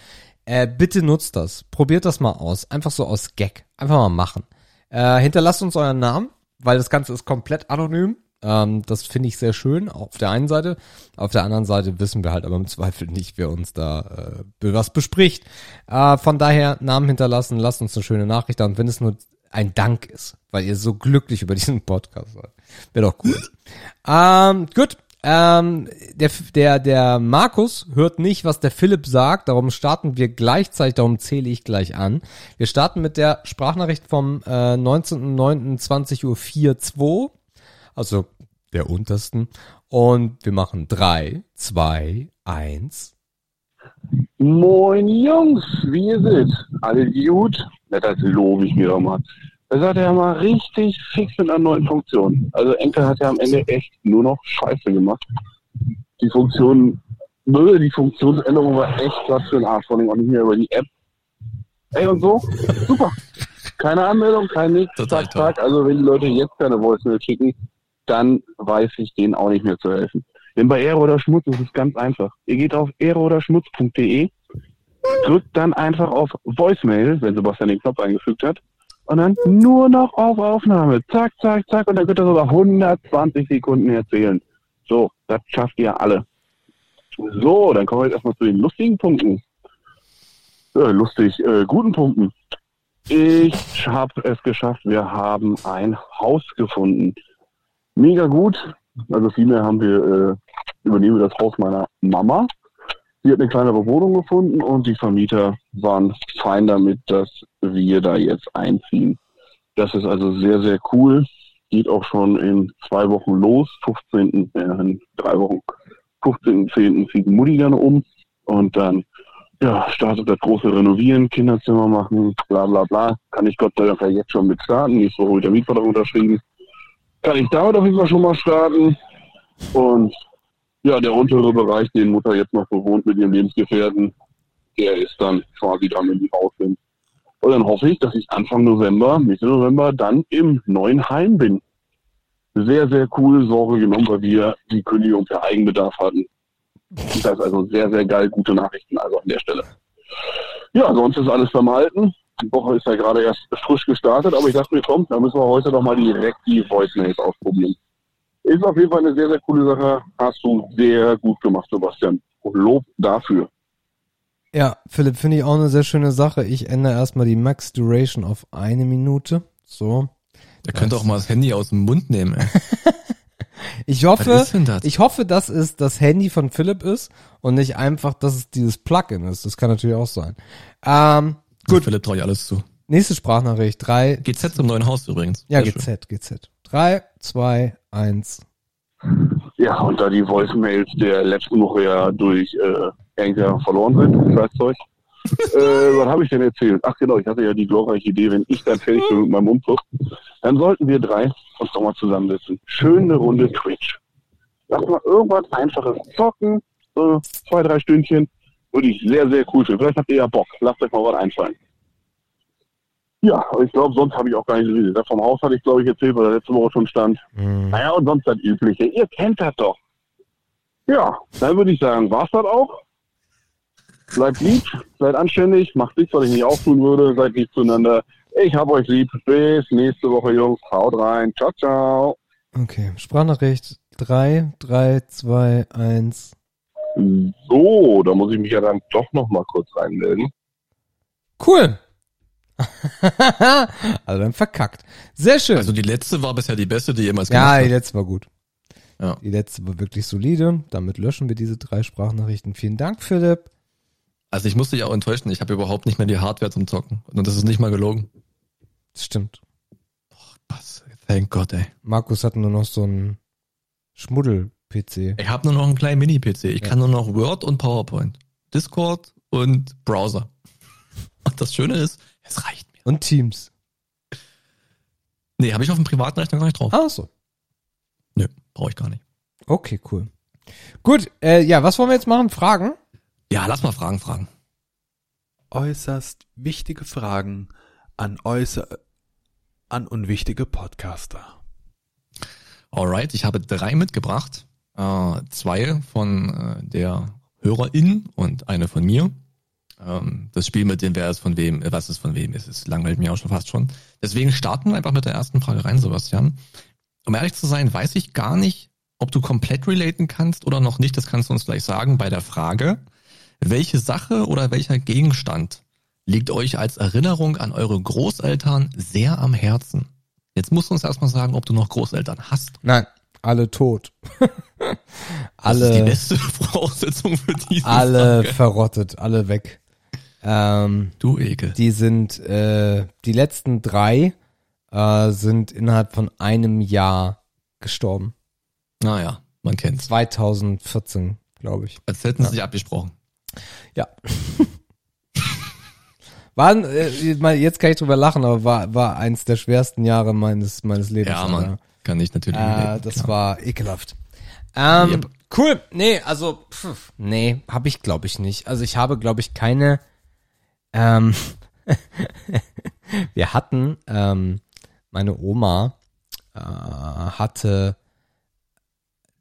Äh, bitte nutzt das. Probiert das mal aus. Einfach so aus Gag. Einfach mal machen. Äh, hinterlasst uns euren Namen, weil das Ganze ist komplett anonym. Ähm, das finde ich sehr schön, auf der einen Seite. Auf der anderen Seite wissen wir halt aber im Zweifel nicht, wer uns da äh, was bespricht. Äh, von daher Namen hinterlassen, lasst uns eine schöne Nachricht da. Und wenn es nur ein Dank ist, weil ihr so glücklich über diesen Podcast seid, wäre doch cool. ähm, gut. Ähm, der, der, der Markus hört nicht, was der Philipp sagt, darum starten wir gleichzeitig, darum zähle ich gleich an. Wir starten mit der Sprachnachricht vom äh, 19.09.20.04.2 Uhr also der untersten. Und wir machen drei, zwei, eins. Moin Jungs, wie ihr seid? Alle gut? Ja, das lobe ich mir doch mal. Das hat er mal richtig fix mit einer neuen Funktion. Also Enkel hat ja am Ende echt nur noch Scheiße gemacht. Die Funktion, die Funktionsänderung war echt was für ein Arsch, vor allem auch nicht mehr über die App. Ey und so, super. Keine Anmeldung, kein Total zack, zack. Also wenn die Leute jetzt keine Voicemail schicken, dann weiß ich denen auch nicht mehr zu helfen. Denn bei Ehre oder Schmutz ist es ganz einfach. Ihr geht auf ehreoderschmutz.de, drückt dann einfach auf Voicemail, wenn Sebastian den Knopf eingefügt hat, und dann nur noch auf Aufnahme. Zack, zack, zack, und dann könnt ihr sogar 120 Sekunden erzählen. So, das schafft ihr alle. So, dann kommen wir jetzt erstmal zu den lustigen Punkten. Äh, lustig, äh, guten Punkten. Ich habe es geschafft, wir haben ein Haus gefunden. Mega gut. Also vielmehr haben wir, äh, übernehmen wir das Haus meiner Mama. Sie hat eine kleinere Wohnung gefunden und die Vermieter waren fein damit, dass wir da jetzt einziehen. Das ist also sehr, sehr cool. Geht auch schon in zwei Wochen los. 15. Äh, in drei Wochen. 15.10. zieht Mutti dann um und dann ja, startet das große Renovieren, Kinderzimmer machen, bla bla bla. Kann ich Gott sei Dank jetzt schon mit starten. Nächste Woche wird der Mietvertrag unterschrieben. Kann ich damit auf jeden Fall schon mal starten. Und ja, der untere Bereich, den Mutter jetzt noch bewohnt mit ihrem Lebensgefährten, der ist dann quasi dran, wenn die raus sind. Und dann hoffe ich, dass ich Anfang November, Mitte November dann im neuen Heim bin. Sehr, sehr cool Sorge genommen, weil wir die Kündigung per Eigenbedarf hatten. Das ist also sehr, sehr geil, gute Nachrichten also an der Stelle. Ja, sonst ist alles beim Alten. Die Woche ist ja gerade erst frisch gestartet, aber ich dachte mir, komm, da müssen wir heute doch mal direkt die Voicemails ausprobieren. Ist auf jeden Fall eine sehr, sehr coole Sache. Hast du sehr gut gemacht, Sebastian. Und Lob dafür. Ja, Philipp, finde ich auch eine sehr schöne Sache. Ich ändere erstmal die Max Duration auf eine Minute. So. Der könnte auch mal das Handy aus dem Mund nehmen. Ich hoffe, das? ich hoffe, dass es das Handy von Philipp ist und nicht einfach, dass es dieses Plugin ist. Das kann natürlich auch sein. Ähm, Gut. Philipp traue ich alles zu. Nächste Sprachnachricht. Drei. GZ zum neuen Haus übrigens. Ja, Sehr schön. GZ, GZ. Drei, zwei, eins. Ja, und da die Voicemails der letzten Woche ja durch äh, Anchor verloren sind, Scheißzeug. äh, was habe ich denn erzählt? Ach genau, ich hatte ja die glorreiche Idee, wenn ich dann fertig bin mit meinem Umzug, dann sollten wir drei uns doch mal zusammensetzen. Schöne Runde Twitch. Lass mal irgendwas Einfaches zocken, so zwei, drei Stündchen. Würde ich sehr, sehr cool finden. Vielleicht habt ihr ja Bock. Lasst euch mal was einfallen. Ja, ich glaube, sonst habe ich auch gar nicht so viel. Vom Haus hatte ich, glaube ich, erzählt, weil der letzte Woche schon stand. Hm. Naja, und sonst das Übliche. Ihr kennt das doch. Ja, dann würde ich sagen, war's das auch. Bleibt lieb, seid anständig, macht nichts, was ich nicht auch tun würde, seid lieb zueinander. Ich hab euch lieb. Bis nächste Woche, Jungs. Haut rein. Ciao, ciao. Okay, Sprachnachricht. Drei, drei, zwei, eins. So, da muss ich mich ja dann doch noch mal kurz reinmelden. Cool. also dann verkackt. Sehr schön. Also die letzte war bisher die beste, die jemals ja, gemacht die hat. letzte war gut. Ja. Die letzte war wirklich solide. Damit löschen wir diese drei Sprachnachrichten. Vielen Dank, Philipp. Also ich musste dich auch enttäuschen. Ich habe überhaupt nicht mehr die Hardware zum Zocken. Und das ist nicht mal gelogen. Das stimmt. Was? Thank God, ey. Markus hat nur noch so einen Schmuddel-PC. Ich habe nur noch einen kleinen Mini-PC. Ich Ja. kann nur noch Word und PowerPoint. Discord und Browser. Und das Schöne ist, es reicht mir. Und Teams. Nee, habe ich auf dem privaten Rechner gar nicht drauf. Ach so. Nö, brauche ich gar nicht. Okay, cool. Gut, äh, ja, was wollen wir jetzt machen? Fragen? Ja, lass mal Fragen fragen. äußerst wichtige Fragen an äußer an unwichtige Podcaster. Alright, ich habe drei mitgebracht. Äh, zwei von äh, der Hörerin und eine von mir. Ähm, das Spiel mit dem, wer ist von wem, äh, was ist von wem ist, es langweilt mir auch schon fast schon. Deswegen starten wir einfach mit der ersten Frage rein, Sebastian. Um ehrlich zu sein, weiß ich gar nicht, ob du komplett relaten kannst oder noch nicht. Das kannst du uns gleich sagen bei der Frage, welche Sache oder welcher Gegenstand liegt euch als Erinnerung an eure Großeltern sehr am Herzen? Jetzt musst du uns erstmal sagen, ob du noch Großeltern hast. Nein, alle tot. Das ist die alle, beste Voraussetzung für diese alle Frage. verrottet, alle weg. Ähm, Du Ekel. die sind, äh, die letzten drei äh, sind innerhalb von einem Jahr gestorben. Naja, man kennt's. 2014, glaube ich. Als hätten sie sich abgesprochen. Ja. War, äh, jetzt kann ich drüber lachen, aber war, war eins der schwersten Jahre meines, meines Lebens. Ja. Mann. Kann ich natürlich. Äh, das klar. war ekelhaft. Ähm, Yep. Cool. Nee, also, pff, nee, habe ich glaube ich nicht. Also ich habe glaube ich keine, ähm, wir hatten, ähm, meine Oma äh, hatte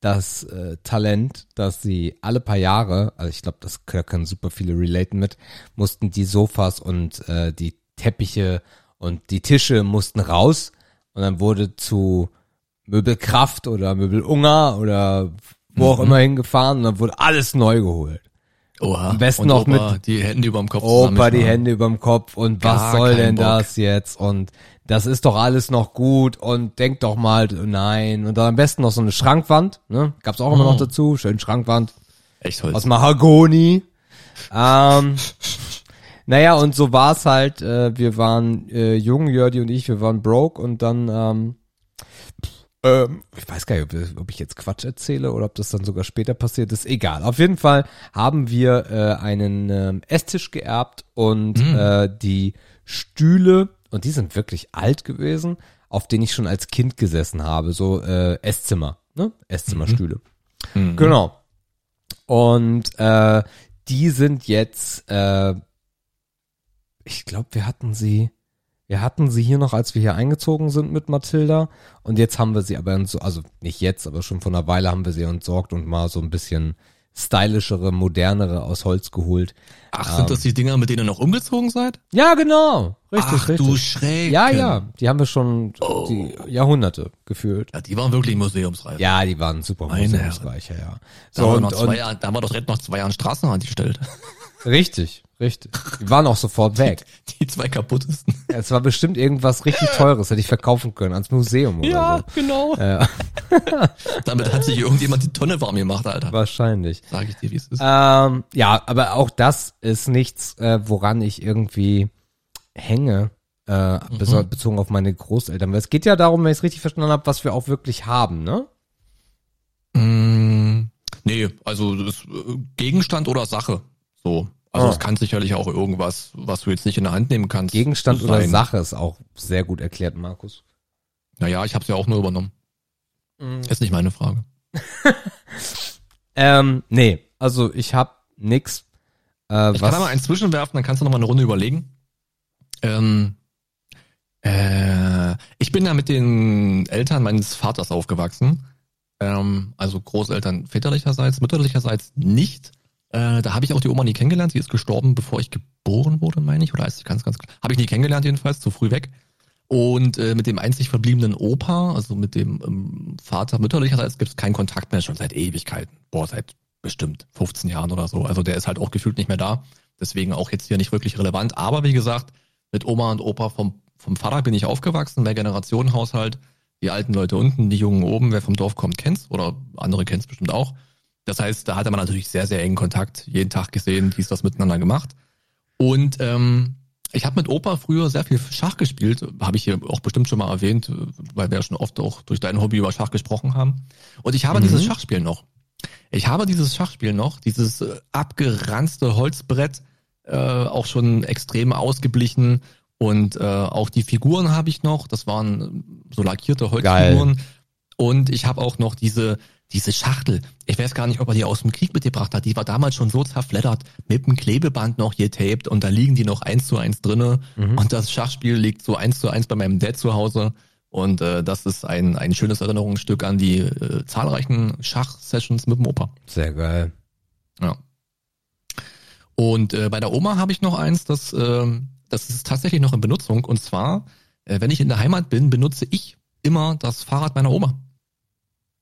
das äh, Talent, dass sie alle paar Jahre, also ich glaube, das können- können super viele relaten mit, mussten die Sofas und äh, die Teppiche und die Tische mussten raus und dann wurde zu Möbelkraft oder Möbelunger oder wo auch immer hingefahren und dann wurde alles neu geholt. Oha. am besten und noch Opa, die Hände über dem Kopf Opa, die. Hände überm Kopf und was soll denn Bock. das jetzt und das ist doch alles noch gut und denk doch mal, nein. Und dann am besten noch so eine Schrankwand, ne? Gab's auch immer noch Oh. dazu, schön Schrankwand Echt Holz. aus Mahagoni. Ähm, naja, und so war's halt, äh, wir waren äh, jung, Jördi und ich, wir waren broke und dann, ähm, ähm, ich weiß gar nicht, ob, ich jetzt Quatsch erzähle oder ob das dann sogar später passiert ist. Egal. Auf jeden Fall haben wir äh, einen ähm, Esstisch geerbt und äh, die Stühle, und die sind wirklich alt gewesen, auf denen ich schon als Kind gesessen habe, so äh, Esszimmer, ne? Esszimmerstühle. Mhm. Genau. Und äh, die sind jetzt, äh, ich glaube, wir hatten sie, wir hatten sie hier noch, als wir hier eingezogen sind mit Mathilda. Und jetzt haben wir sie aber, so, also nicht jetzt, aber schon vor einer Weile haben wir sie entsorgt und mal so ein bisschen stylischere, modernere aus Holz geholt. Ach, sind das die Dinger, mit denen ihr noch umgezogen seid? Ja, genau. Richtig, Ach richtig. du Schreck. ja, ja. Die haben wir schon Oh. die Jahrhunderte gefühlt. Ja, die waren wirklich museumsreif. Ja, die waren super Meine museumsreicher, ja. Da, So, haben wir und, noch zwei und, Jahre, da haben wir doch noch zwei Jahre Straßenrand gestellt. richtig, richtig. Die waren auch sofort weg. Die zwei kaputtesten. Es war bestimmt irgendwas richtig Teures, hätte ich verkaufen können ans Museum oder genau. so. Ja, Damit hat sich irgendjemand die Tonne warm gemacht, Alter. wahrscheinlich. Sag ich dir, wie es ist. Ähm, ja, aber auch das ist nichts, äh, woran ich irgendwie hänge, äh, beso- bezogen auf meine Großeltern. Weil es geht ja darum, wenn ich es richtig verstanden habe, was wir auch wirklich haben, ne? Mm, nee, also äh, Gegenstand oder Sache. So. Also Ah. es kann sicherlich auch irgendwas, was du jetzt nicht in der Hand nehmen kannst. Gegenstand oder sein. Sache ist auch sehr gut erklärt, Markus. Naja, ich habe es ja auch nur übernommen. Mhm. Ist nicht meine Frage. Ähm, nee, also ich hab nix. Äh, Ich was? kann aber eins zwischenwerfen, dann kannst du noch mal eine Runde überlegen. Ähm, äh, ich bin ja mit den Eltern meines Vaters aufgewachsen. Ähm, also Großeltern väterlicherseits, mütterlicherseits nicht. Äh, da habe ich auch die Oma nie kennengelernt. Sie ist gestorben, bevor ich geboren wurde, meine ich. Oder ist ich ganz, ganz klar. Habe ich nie kennengelernt jedenfalls, zu früh weg. Und äh, mit dem einzig verbliebenen Opa, also mit dem ähm, Vater mütterlicherseits, gibt es keinen Kontakt mehr, schon seit Ewigkeiten. Boah, seit bestimmt 15 Jahren oder so. Also der ist halt auch gefühlt nicht mehr da. Deswegen auch jetzt hier nicht wirklich relevant. Aber wie gesagt, mit Oma und Opa vom, vom Vater bin ich aufgewachsen, mehr Generationenhaushalt. Die alten Leute unten, die Jungen oben, wer vom Dorf kommt, kennt's. Oder andere kennt's bestimmt auch. Das heißt, da hatte man natürlich sehr, sehr engen Kontakt, jeden Tag gesehen, dies, das miteinander gemacht. Und ähm, ich habe mit Opa früher sehr viel Schach gespielt, habe ich hier auch bestimmt schon mal erwähnt, weil wir ja schon oft auch durch dein Hobby über Schach gesprochen haben. Und ich habe Mhm. dieses Schachspiel noch. Ich habe dieses Schachspiel noch, dieses äh, abgeranzte Holzbrett, äh, auch schon extrem ausgeblichen. Und äh, auch die Figuren habe ich noch. Das waren so lackierte Holzfiguren. Und ich habe auch noch diese diese Schachtel. Ich weiß gar nicht, ob er die aus dem Krieg mitgebracht hat. Die war damals schon so zerfleddert, mit dem Klebeband noch getaped und da liegen die noch eins zu eins drinne. Mhm. Und das Schachspiel liegt so eins zu eins bei meinem Dad zu Hause. Und äh, das ist ein, ein schönes Erinnerungsstück an die äh, zahlreichen Schachsessions mit dem Opa. Sehr geil. Ja. Und äh, bei der Oma habe ich noch eins, das, äh, das ist tatsächlich noch in Benutzung. Und zwar, äh, wenn ich in der Heimat bin, benutze ich immer das Fahrrad meiner Oma.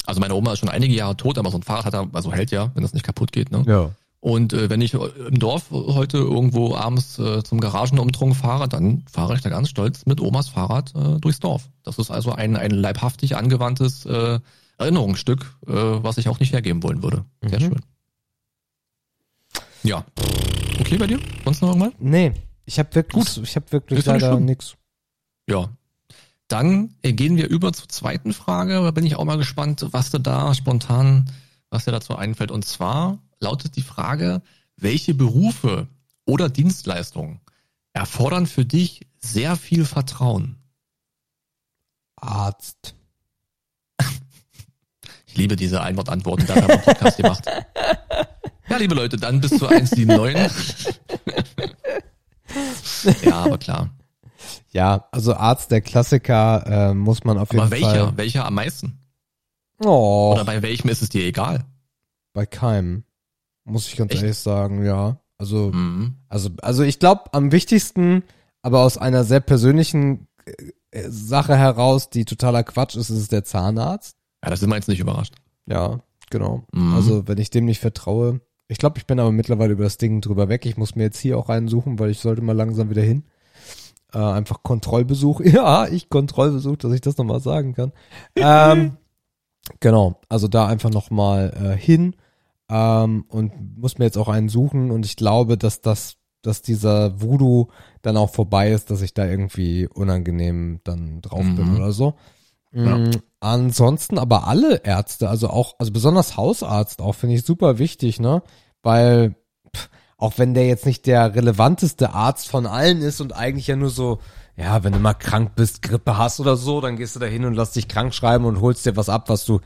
Also meine Oma ist schon einige Jahre tot, aber so ein Fahrrad hat er, also hält ja, wenn das nicht kaputt geht. Ne? Ja. Und äh, wenn ich im Dorf heute irgendwo abends äh, zum Garagenumtrunk fahre, dann fahre ich da ganz stolz mit Omas Fahrrad äh, durchs Dorf. Das ist also ein, ein leibhaftig angewandtes äh, Erinnerungsstück, äh, was ich auch nicht hergeben wollen würde. Sehr Mhm. schön. Ja. Okay bei dir? Sonst noch irgendwas? Nee, ich habe wirklich, ich habe wirklich Ist leider nix. Ja. Dann äh, gehen wir über zur zweiten Frage. Da bin ich auch mal gespannt, was dir da spontan, was dir dazu einfällt. Und zwar lautet die Frage, welche Berufe oder Dienstleistungen erfordern für dich sehr viel Vertrauen? Arzt. Ich liebe diese Einwortantworten, da haben wir einen Podcast gemacht. Ja, liebe Leute, dann bis zu 179. ja, aber klar. Ja, also Arzt, der Klassiker, äh, muss man auf jeden Aber welcher? Fall. Welcher am meisten? Oh, Oder bei welchem ist es dir egal? bei keinem. Muss ich ganz Echt? ehrlich sagen, ja. Also, Mhm. also, also ich glaube am wichtigsten, aber aus einer sehr persönlichen äh, Sache heraus, die totaler Quatsch ist, ist es der Zahnarzt. Ja, das sind wir jetzt nicht überrascht. Ja, genau. Mhm. Also, wenn ich dem nicht vertraue. Ich glaube, ich bin aber mittlerweile über das Ding drüber weg. Ich muss mir jetzt hier auch einen suchen, weil ich sollte mal langsam wieder hin. Äh, einfach Kontrollbesuch. Ja, ich Kontrollbesuch, dass ich das nochmal sagen kann. ähm, genau, also da einfach nochmal äh, hin ähm, und muss mir jetzt auch einen suchen und ich glaube, dass das, dass dieser Voodoo dann auch vorbei ist, dass ich da irgendwie unangenehm dann drauf bin Mhm. oder so. Ja. Mm, Ansonsten aber alle Ärzte, also auch, also besonders Hausarzt auch, finde ich super wichtig, ne? Weil, auch wenn der jetzt nicht der relevanteste Arzt von allen ist und eigentlich ja nur so, ja, wenn du mal krank bist, Grippe hast oder so, dann gehst du da hin und lass dich krank schreiben und holst dir was ab, was du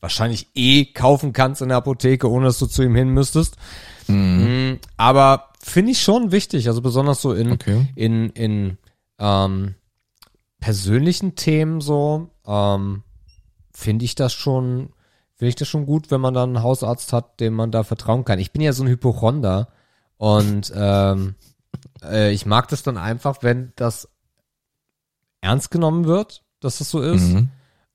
wahrscheinlich eh kaufen kannst in der Apotheke, ohne dass du zu ihm hin müsstest. Mhm. Mm, Aber finde ich schon wichtig, also besonders so in, Okay. in, in ähm, persönlichen Themen so, ähm, finde ich das schon, finde ich das schon gut, wenn man dann einen Hausarzt hat, dem man da vertrauen kann. Ich bin ja so ein Hypochonder und ähm, äh, ich mag das dann einfach, wenn das ernst genommen wird, dass das so ist. Mhm.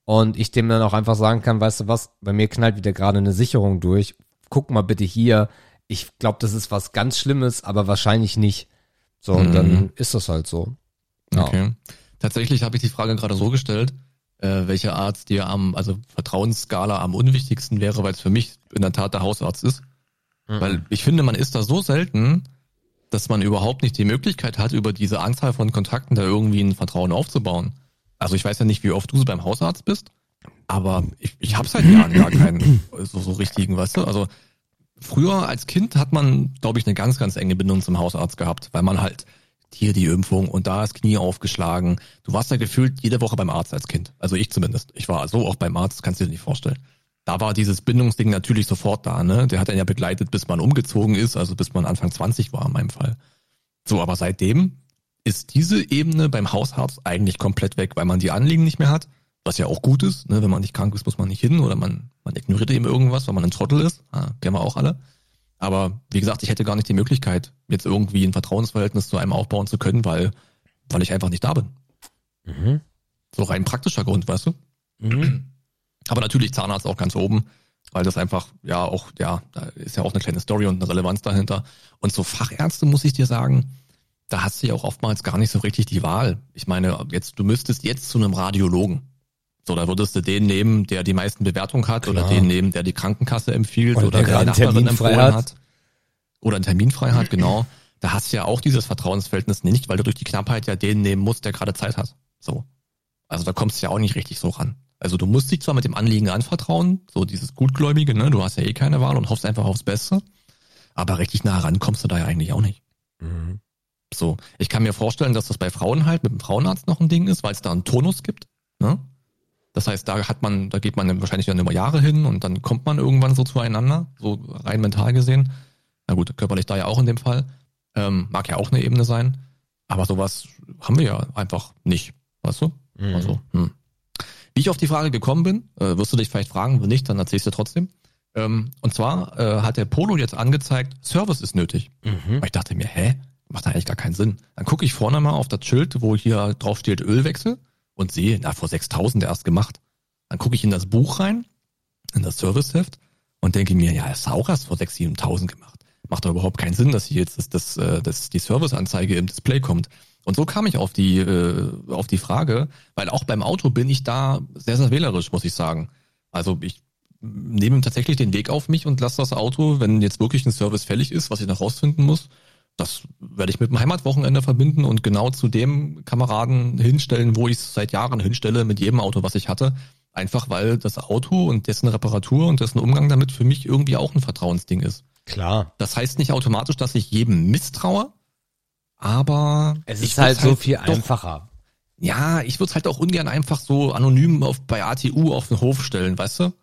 Und ich dem dann auch einfach sagen kann, weißt du was, bei mir knallt wieder gerade eine Sicherung durch. Guck mal bitte hier. Ich glaube, das ist was ganz Schlimmes, aber wahrscheinlich nicht. So, und Mhm. dann ist das halt so. Ja. Okay. Tatsächlich habe ich die Frage gerade so gestellt, äh, welcher Arzt dir am, also Vertrauensskala am unwichtigsten wäre, weil es für mich in der Tat der Hausarzt ist. Mhm. Weil ich finde, man ist da so selten, dass man überhaupt nicht die Möglichkeit hat, über diese Anzahl von Kontakten da irgendwie ein Vertrauen aufzubauen. Also ich weiß ja nicht, wie oft du so beim Hausarzt bist, aber ich, ich habe seit Jahren gar keinen so, so richtigen, weißt du? Also früher als Kind hat man, glaube ich, eine ganz, ganz enge Bindung zum Hausarzt gehabt, weil man halt hier die Impfung und da ist Knie aufgeschlagen. Du warst ja gefühlt jede Woche beim Arzt als Kind. Also ich zumindest. Ich war so auch beim Arzt, kannst du dir nicht vorstellen. Da war dieses Bindungsding natürlich sofort da, ne? Der hat einen ja begleitet, bis man umgezogen ist, also bis man Anfang 20 war in meinem Fall. So, aber seitdem ist diese Ebene beim Hausarzt eigentlich komplett weg, weil man die Anliegen nicht mehr hat, was ja auch gut ist, ne? Wenn man nicht krank ist, muss man nicht hin oder man, man ignoriert eben irgendwas, weil man ein Trottel ist. Ah, kennen wir auch alle. Aber wie gesagt, ich hätte gar nicht die Möglichkeit, jetzt irgendwie ein Vertrauensverhältnis zu einem aufbauen zu können, weil, weil ich einfach nicht da bin. Mhm. So rein praktischer Grund, weißt du? Mhm. Aber natürlich Zahnarzt auch ganz oben, weil das einfach, ja, auch, ja, da ist ja auch eine kleine Story und eine Relevanz dahinter. Und so Fachärzte, muss ich dir sagen, da hast du ja auch oftmals gar nicht so richtig die Wahl. Ich meine, jetzt, du müsstest jetzt zu einem Radiologen. So, da würdest du den nehmen, der die meisten Bewertungen hat, oder Klar. den nehmen, der die Krankenkasse empfiehlt, Oder oder, der der, die Nachbarin Termin empfohlen hat. hat. Oder einen Termin frei hat, genau. Da hast du ja auch dieses Vertrauensverhältnis nicht, weil du durch die Knappheit ja den nehmen musst, der gerade Zeit hat. So. Also da kommst du ja auch nicht richtig so ran. Also du musst dich zwar mit dem Anliegen anvertrauen, so dieses Gutgläubige, ne, du hast ja eh keine Wahl und hoffst einfach aufs Beste, aber richtig nah ran kommst du da ja eigentlich auch nicht. Mhm. So, ich kann mir vorstellen, dass das bei Frauen halt mit dem Frauenarzt noch ein Ding ist, weil es da einen Tonus gibt. Ne? Das heißt, da hat man, da geht man wahrscheinlich dann über Jahre hin und dann kommt man irgendwann so zueinander, so rein mental gesehen. Na gut, körperlich da ja auch in dem Fall. Ähm, mag ja auch eine Ebene sein. Aber sowas haben wir ja einfach nicht. Weißt du? Mhm. Also, hm. Wie ich auf die Frage gekommen bin, äh, wirst du dich vielleicht fragen, wenn nicht, dann erzählst du trotzdem. Ähm, und zwar äh, hat der Polo jetzt angezeigt, Service ist nötig. Mhm. Ich dachte mir, hä? Macht eigentlich gar keinen Sinn. Dann gucke ich vorne mal auf das Schild, wo hier drauf steht Ölwechsel und sehe, na, vor 6000 erst gemacht. Dann gucke ich in das Buch rein, in das Serviceheft und denke mir, ja, ist auch erst vor 6.000, 7.000 gemacht. Macht doch überhaupt keinen Sinn, dass hier jetzt das, das, äh, das, die Serviceanzeige im Display kommt. Und so kam ich auf die, äh, auf die Frage, weil auch beim Auto bin ich da sehr, sehr wählerisch, muss ich sagen. Also ich nehme tatsächlich den Weg auf mich und lasse das Auto, wenn jetzt wirklich ein Service fällig ist, was ich noch rausfinden muss, das werde ich mit dem Heimatwochenende verbinden und genau zu dem Kameraden hinstellen, wo ich es seit Jahren hinstelle, mit jedem Auto, was ich hatte. Einfach weil das Auto und dessen Reparatur und dessen Umgang damit für mich irgendwie auch ein Vertrauensding ist. Klar. Das heißt nicht automatisch, dass ich jedem misstraue, aber Es ist halt so viel doch- einfacher. Ja, ich würde es halt auch ungern einfach so anonym auf, bei ATU auf den Hof stellen, weißt du?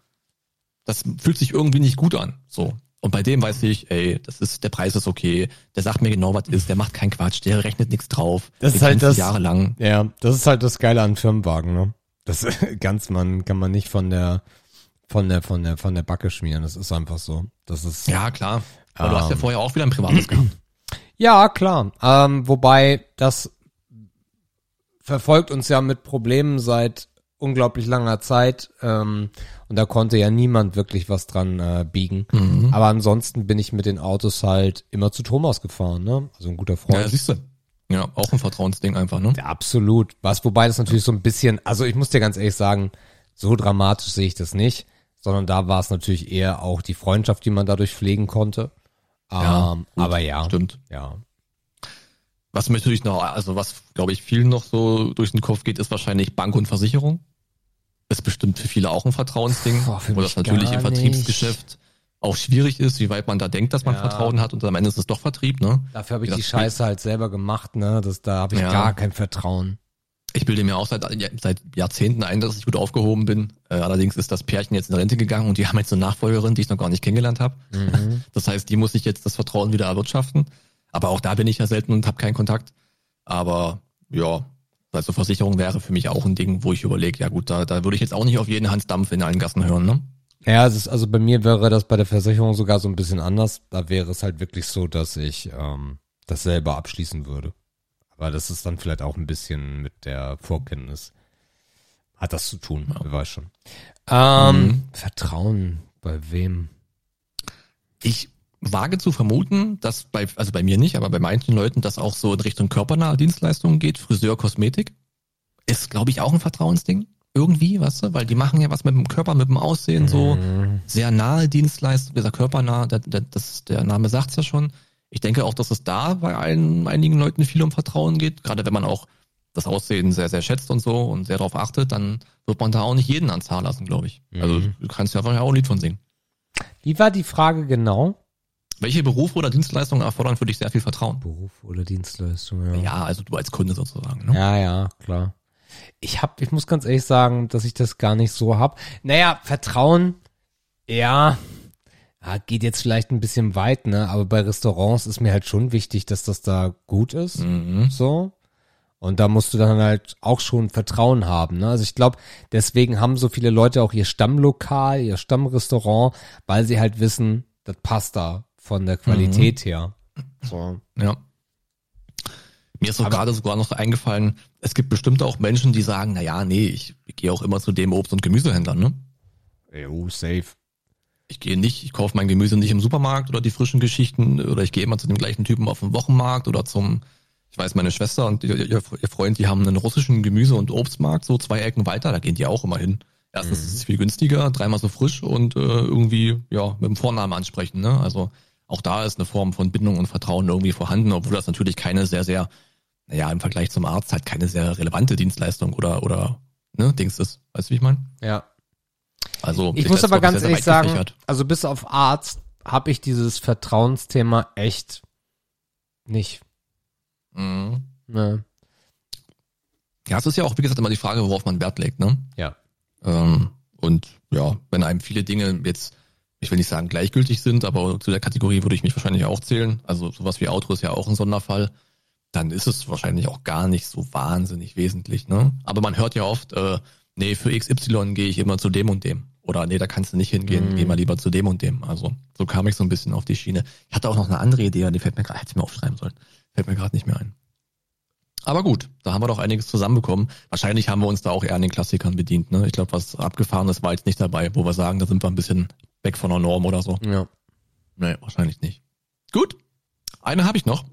Das fühlt sich irgendwie nicht gut an. So. Und bei dem weiß ich, ey, das ist, der Preis ist okay, der sagt mir genau, was ist, der macht keinen Quatsch, der rechnet nichts drauf. Das Den ist halt das- jahrelang. Ja, das ist halt das Geile an Firmenwagen, ne? Das ganz man kann man nicht von der von der von der von der Backe schmieren. Das ist einfach so. Das ist Ja, klar. Aber du hast ja Ähm. vorher auch wieder ein privates gehabt. Ja, klar. Ähm, wobei das verfolgt uns ja mit Problemen seit unglaublich langer Zeit ähm, und da konnte ja niemand wirklich was dran äh, biegen. Mhm. Aber ansonsten bin ich mit den Autos halt immer zu Thomas gefahren, ne? Also ein guter Ja, Freund. siehst du. Ja, auch ein Vertrauensding einfach, ne? Ja, absolut. Was, wobei das natürlich so ein bisschen, also ich muss dir ganz ehrlich sagen, so dramatisch sehe ich das nicht, sondern da war es natürlich eher auch die Freundschaft, die man dadurch pflegen konnte. Ja, ähm, gut, aber ja, Stimmt. ja. Was mir natürlich noch, also was, glaube ich, vielen noch so durch den Kopf geht, ist wahrscheinlich Bank und Versicherung. Ist bestimmt für viele auch ein Vertrauensding, Boah, wo das natürlich im Vertriebsgeschäft auch schwierig ist, wie weit man da denkt, dass man Ja. Vertrauen hat und am Ende ist es doch Vertrieb, ne? Dafür habe ich die Scheiße halt selber gemacht, ne? Das, da habe ich Ja. gar kein Vertrauen. Ich bilde mir auch seit, seit Jahrzehnten ein, dass ich gut aufgehoben bin. Äh, allerdings ist das Pärchen jetzt in Rente gegangen und die haben jetzt eine Nachfolgerin, die ich noch gar nicht kennengelernt habe. Mhm. Das heißt, die muss ich jetzt das Vertrauen wieder erwirtschaften. Aber auch da bin ich ja selten und habe keinen Kontakt. Aber ja, also Versicherung wäre für mich auch ein Ding, wo ich überlege, ja gut, da, da würde ich jetzt auch nicht auf jeden Hans Dampf in allen Gassen hören, ne? Ja, es ist, also bei mir wäre das bei der Versicherung sogar so ein bisschen anders. Da wäre es halt wirklich so, dass ich ähm, das selber abschließen würde. Aber das ist dann vielleicht auch ein bisschen mit der Vorkenntnis. Hat das zu tun, wer weiß schon. Ähm, Mhm. Vertrauen bei wem? Ich wage zu vermuten, dass bei, also bei mir nicht, aber bei manchen Leuten das auch so in Richtung körpernahe Dienstleistungen geht, Friseur, Kosmetik. Ist, glaube ich, auch ein Vertrauensding. Irgendwie, weißt du, weil die machen ja was mit dem Körper, mit dem Aussehen so. Mhm. Sehr nahe Dienstleistung, dieser körpernah, der, der, das, der Name sagt's ja schon. Ich denke auch, dass es da bei allen, einigen Leuten viel um Vertrauen geht. Gerade wenn man auch das Aussehen sehr, sehr schätzt und so und sehr darauf achtet, dann wird man da auch nicht jeden ans Haar lassen, glaube ich. Also Mhm. du kannst ja einfach auch ein Lied von singen. Wie war die Frage genau? Welche Berufe oder Dienstleistungen erfordern für dich sehr viel Vertrauen? Beruf oder Dienstleistung, ja. Ja, also du als Kunde sozusagen. Ne? Ja, ja, klar. Ich hab, ich muss ganz ehrlich sagen, dass ich das gar nicht so hab. Naja, Vertrauen, ja, ja, geht jetzt vielleicht ein bisschen weit, ne? Aber bei Restaurants ist mir halt schon wichtig, dass das da gut ist. Mhm. So. Und da musst du dann halt auch schon Vertrauen haben. Ne? Also ich glaube, deswegen haben so viele Leute auch ihr Stammlokal, ihr Stammrestaurant, weil sie halt wissen, das passt da von der Qualität her. So. Ja. Mir ist auch gerade sogar noch eingefallen, es gibt bestimmt auch Menschen, die sagen, na ja, nee, ich gehe auch immer zu dem Obst- und Gemüsehändler, ne? Jo, safe. Ich gehe nicht, ich kaufe mein Gemüse nicht im Supermarkt oder die frischen Geschichten oder ich gehe immer zu dem gleichen Typen auf dem Wochenmarkt oder zum, ich weiß, meine Schwester und ihr, ihr Freund, die haben einen russischen Gemüse- und Obstmarkt, so zwei Ecken weiter, da gehen die auch immer hin. Erstens ist es viel günstiger, dreimal so frisch und äh, irgendwie, ja, mit dem Vornamen ansprechen, ne? Also auch da ist eine Form von Bindung und Vertrauen irgendwie vorhanden, obwohl das natürlich keine sehr, sehr, naja, im Vergleich zum Arzt halt keine sehr relevante Dienstleistung oder, oder, ne, Dings ist. Weißt du, wie ich meine? Ja. Also, Ich muss aber ganz ehrlich sagen, also bis auf Arzt habe ich dieses Vertrauensthema echt nicht. Mhm. Ne. Ja, es ist ja auch, wie gesagt, immer die Frage, worauf man Wert legt, ne? Ja. Ähm, und ja, wenn einem viele Dinge jetzt, ich will nicht sagen gleichgültig sind, aber zu der Kategorie würde ich mich wahrscheinlich auch zählen. Also sowas wie Auto ist ja auch ein Sonderfall. Dann ist es wahrscheinlich auch gar nicht so wahnsinnig wesentlich, ne? Aber man hört ja oft, äh, nee, für XY gehe ich immer zu dem und dem. Oder nee, da kannst du nicht hingehen, Mhm. geh mal lieber zu dem und dem. Also so kam ich so ein bisschen auf die Schiene. Ich hatte auch noch eine andere Idee, die fällt mir gerade, hätte ich mir aufschreiben sollen. Fällt mir gerade nicht mehr ein. Aber gut, da haben wir doch einiges zusammenbekommen. Wahrscheinlich haben wir uns da auch eher an den Klassikern bedient. Ne? Ich glaube, was abgefahrenes war jetzt nicht dabei, wo wir sagen, da sind wir ein bisschen weg von der Norm oder so. Ja. Nee, wahrscheinlich nicht. Gut, eine habe ich noch.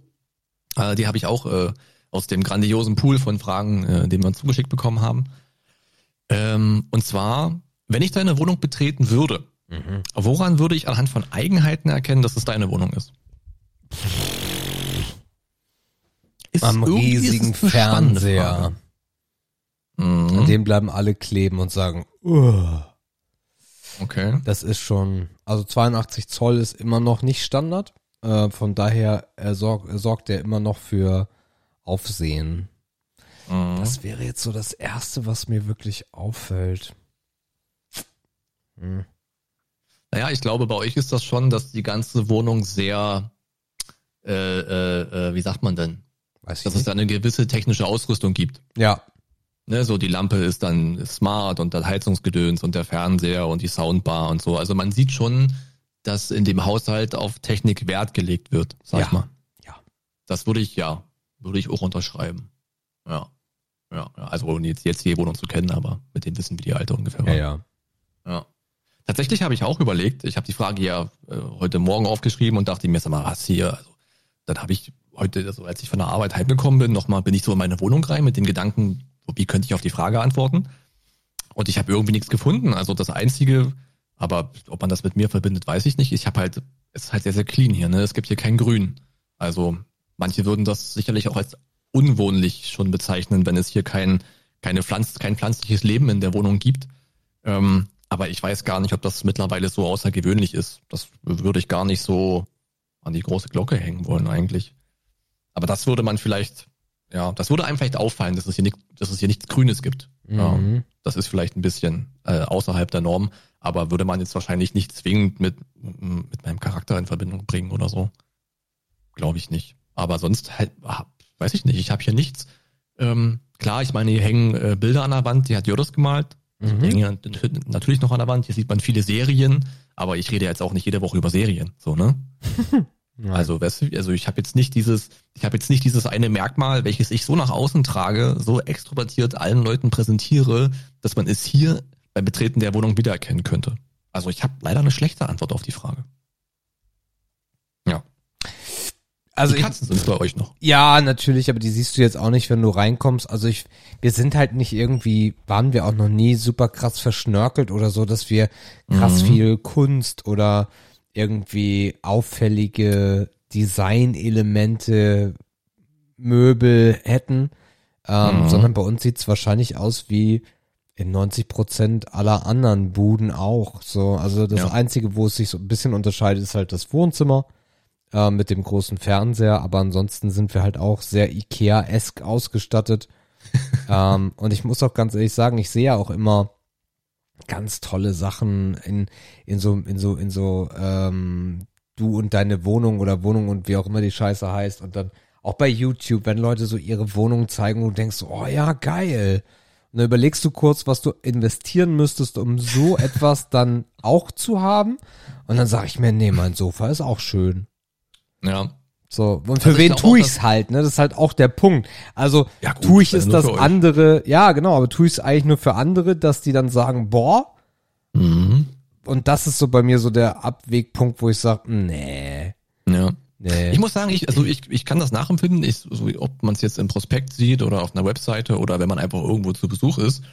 Äh, die habe ich auch äh, aus dem grandiosen Pool von Fragen, äh, den wir zugeschickt bekommen haben. Ähm, und zwar, wenn ich deine Wohnung betreten würde, Mhm. woran würde ich anhand von Eigenheiten erkennen, dass es deine Wohnung ist? Ist Am ist riesigen spannende Fernseher. Frage. An Mhm. dem bleiben alle kleben und sagen, "Uah." Okay. das ist schon, also 82 Zoll ist immer noch nicht Standard. Äh, von daher er sorg, sorgt er immer noch für Aufsehen. Mhm. Das wäre jetzt so das Erste, was mir wirklich auffällt. Hm. Naja, ich glaube, bei euch ist das schon, dass die ganze Wohnung sehr, äh, äh, äh, wie sagt man denn? Weiß ich Dass es nicht. da eine gewisse technische Ausrüstung gibt. Ja, Ne, so die Lampe ist dann smart und das Heizungsgedöns und der Fernseher und die Soundbar und so. Also man sieht schon, dass in dem Haushalt auf Technik Wert gelegt wird, sag Ja. ich mal. Ja. Das würde ich, ja, würde ich auch unterschreiben. Ja. Ja, also ohne jetzt, jetzt die Wohnung zu kennen, aber mit dem Wissen, wie die alte ungefähr war. ja, ja. Ja. Tatsächlich habe ich auch überlegt, ich habe die Frage ja äh, heute Morgen aufgeschrieben und dachte mir, sag mal, was hier? Also, dann habe ich heute, also als ich von der Arbeit heimgekommen bin, nochmal bin ich so in meine Wohnung rein mit den Gedanken, wie könnte ich auf die Frage antworten? Und ich habe irgendwie nichts gefunden. Also das Einzige, aber ob man das mit mir verbindet, weiß ich nicht. Ich habe halt, es ist halt sehr, sehr clean hier, ne? Es gibt hier kein Grün. Also manche würden das sicherlich auch als unwohnlich schon bezeichnen, wenn es hier kein, keine Pflanz, kein pflanzliches Leben in der Wohnung gibt. Ähm, aber ich weiß gar nicht, ob das mittlerweile so außergewöhnlich ist. Das würde ich gar nicht so an die große Glocke hängen wollen eigentlich. Aber das würde man vielleicht, ja, das würde einem vielleicht auffallen, dass es hier, nicht, dass es hier nichts Grünes gibt. Ja, Mhm. das ist vielleicht ein bisschen äh, außerhalb der Norm, aber würde man jetzt wahrscheinlich nicht zwingend mit, mit meinem Charakter in Verbindung bringen oder so. Glaube ich nicht. Aber sonst halt, ah, weiß ich nicht, ich habe hier nichts. Ähm, klar, ich meine, hier hängen äh, Bilder an der Wand, die hat Jodas gemalt. Also Mhm. hängen natürlich noch an der Wand. Hier sieht man viele Serien, aber ich rede jetzt auch nicht jede Woche über Serien, so ne? Also, weißt du, also ich habe jetzt nicht dieses, ich habe jetzt nicht dieses eine Merkmal, welches ich so nach außen trage, so extrovertiert allen Leuten präsentiere, dass man es hier beim Betreten der Wohnung wiedererkennen könnte. Also ich habe leider eine schlechte Antwort auf die Frage. Ja. Also die ich, Katzen sind bei euch noch. Ja, natürlich, aber die siehst du jetzt auch nicht, wenn du reinkommst. Also ich, wir sind halt nicht irgendwie, waren wir auch noch nie super krass verschnörkelt oder so, dass wir krass Mhm. viel Kunst oder irgendwie auffällige Designelemente, Möbel hätten, ähm, Mhm. sondern bei uns sieht's wahrscheinlich aus wie in 90 Prozent aller anderen Buden auch. So, also das Ja. einzige, wo es sich so ein bisschen unterscheidet, ist halt das Wohnzimmer äh, mit dem großen Fernseher, aber ansonsten sind wir halt auch sehr Ikea-esk ausgestattet. ähm, und ich muss auch ganz ehrlich sagen, ich sehe ja auch immer ganz tolle Sachen in, in so, in so, in so, ähm, du und deine Wohnung oder Wohnung und wie auch immer die Scheiße heißt und dann auch bei YouTube, wenn Leute so ihre Wohnung zeigen und du denkst, oh ja, geil. Und dann überlegst du kurz, was du investieren müsstest, um so etwas dann auch zu haben. Und dann sage ich mir, nee, mein Sofa ist auch schön. Ja. So, und für Also ich wen tue auch, ich's halt, ne? Das ist halt auch der Punkt. Also Ja, gut, tue ich das es das andere, ja genau, aber tue ich es eigentlich nur für andere, dass die dann sagen, boah, Mhm. und das ist so bei mir so der Abwegpunkt, wo ich sage, nee, Ja. nee. Ich muss sagen, ich, also ich, ich kann das nachempfinden, ich, so, ob man es jetzt im Prospekt sieht oder auf einer Webseite oder wenn man einfach irgendwo zu Besuch ist.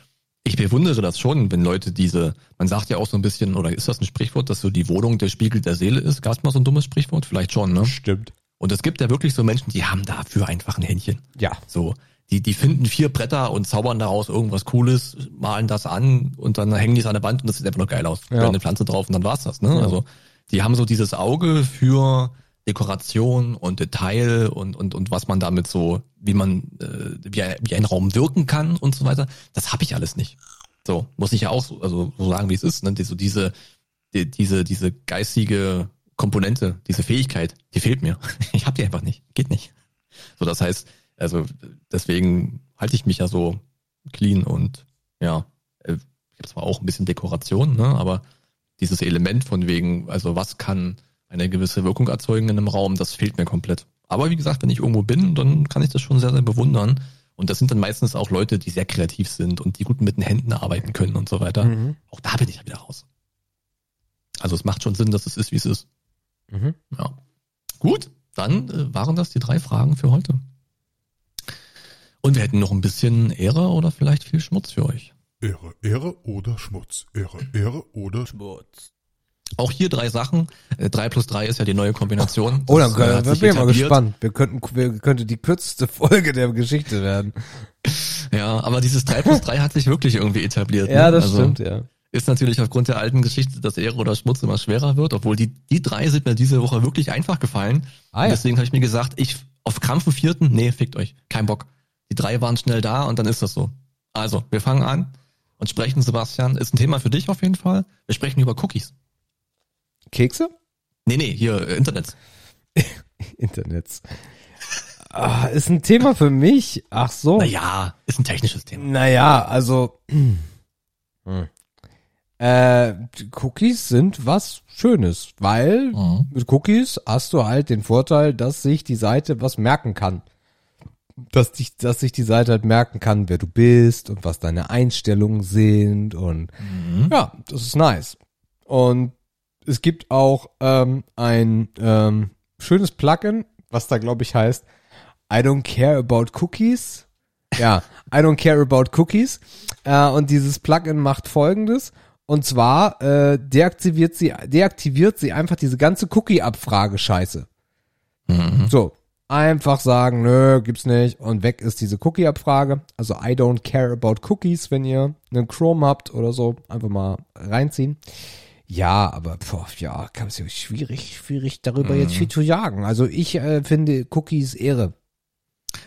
Ich bewundere das schon, wenn Leute diese, man sagt ja auch so ein bisschen, oder ist das ein Sprichwort, dass so die Wohnung der Spiegel der Seele ist? Gab es mal so ein dummes Sprichwort? Vielleicht schon, ne? Stimmt. Und es gibt ja wirklich so Menschen, die haben dafür einfach ein Händchen. Ja. So, die, die finden vier Bretter und zaubern daraus irgendwas Cooles, malen das an und dann hängen die es an der Wand und das sieht einfach nur geil aus. Ja. Ja. eine Pflanze drauf und dann war's das. Ne? Ja. Also die haben so dieses Auge für Dekoration und Detail und, und, und was man damit so, wie man, äh, wie, ein- wie ein Raum wirken kann und so weiter. Das habe ich alles nicht. So, muss ich ja auch so, also so sagen, wie es ist. Ne? Die, so diese, die, diese, diese geistige Komponente, diese Fähigkeit, die fehlt mir. Ich habe die einfach nicht. Geht nicht. So, das heißt, also deswegen halte ich mich ja so clean und ja, äh, ich habe zwar auch ein bisschen Dekoration, ne, aber dieses Element von wegen, also was kann eine gewisse Wirkung erzeugen in einem Raum, das fehlt mir komplett. Aber wie gesagt, wenn ich irgendwo bin, dann kann ich das schon sehr, sehr bewundern. Und das sind dann meistens auch Leute, die sehr kreativ sind und die gut mit den Händen arbeiten können und so weiter. Mhm. Auch da bin ich ja wieder raus. Also es macht schon Sinn, dass es ist, wie es ist. Mhm. Ja. Gut, dann äh, waren das die drei Fragen für heute. Und wir hätten noch ein bisschen Ehre oder vielleicht viel Schmutz für euch. Ehre, Ehre oder Schmutz. Ehre, Ehre oder Schmutz. Auch hier drei Sachen. Äh, drei plus drei ist ja die neue Kombination. Oh, dann äh, können, sich bin ich mal gespannt. Wir könnten, wir könnte die kürzeste Folge der Geschichte werden. Ja, aber dieses drei plus drei hat sich wirklich irgendwie etabliert. Ja, ne? das Also stimmt, ja. Ist natürlich aufgrund der alten Geschichte, dass Ehre oder Schmutz immer schwerer wird, obwohl die, die drei sind mir diese Woche wirklich einfach gefallen. Ah, ja. Deswegen habe ich mir gesagt, ich auf Krampf im vierten, nee, fickt euch, kein Bock. Die drei waren schnell da und dann ist das so. Also, wir fangen an und sprechen, Sebastian, ist ein Thema für dich auf jeden Fall. Wir sprechen über Cookies. Kekse? Nee, nee, hier, äh, Internet. Internets. Ah, ist ein Thema für mich. Ach so. Naja, ist ein technisches Thema. Naja, also hm. äh, Cookies sind was Schönes, weil Mhm. mit Cookies hast du halt den Vorteil, dass sich die Seite was merken kann. Dass, dich, dass sich die Seite halt merken kann, wer du bist und was deine Einstellungen sind und Mhm. ja, das ist nice. Und es gibt auch ähm, ein ähm, schönes Plugin, was da glaube ich heißt I don't care about cookies. Ja, I don't care about cookies. Äh, und dieses Plugin macht folgendes. Und zwar äh, deaktiviert sie, deaktiviert sie einfach diese ganze Cookie-Abfrage-Scheiße. Mhm. So, einfach sagen, nö, gibt's nicht. Und weg ist diese Cookie-Abfrage. Also I don't care about cookies, wenn ihr einen Chrome habt oder so. Einfach mal reinziehen. Ja, aber boah, ja, kann es ja schwierig, schwierig darüber jetzt viel zu sagen. Also ich äh, finde Cookies Ehre.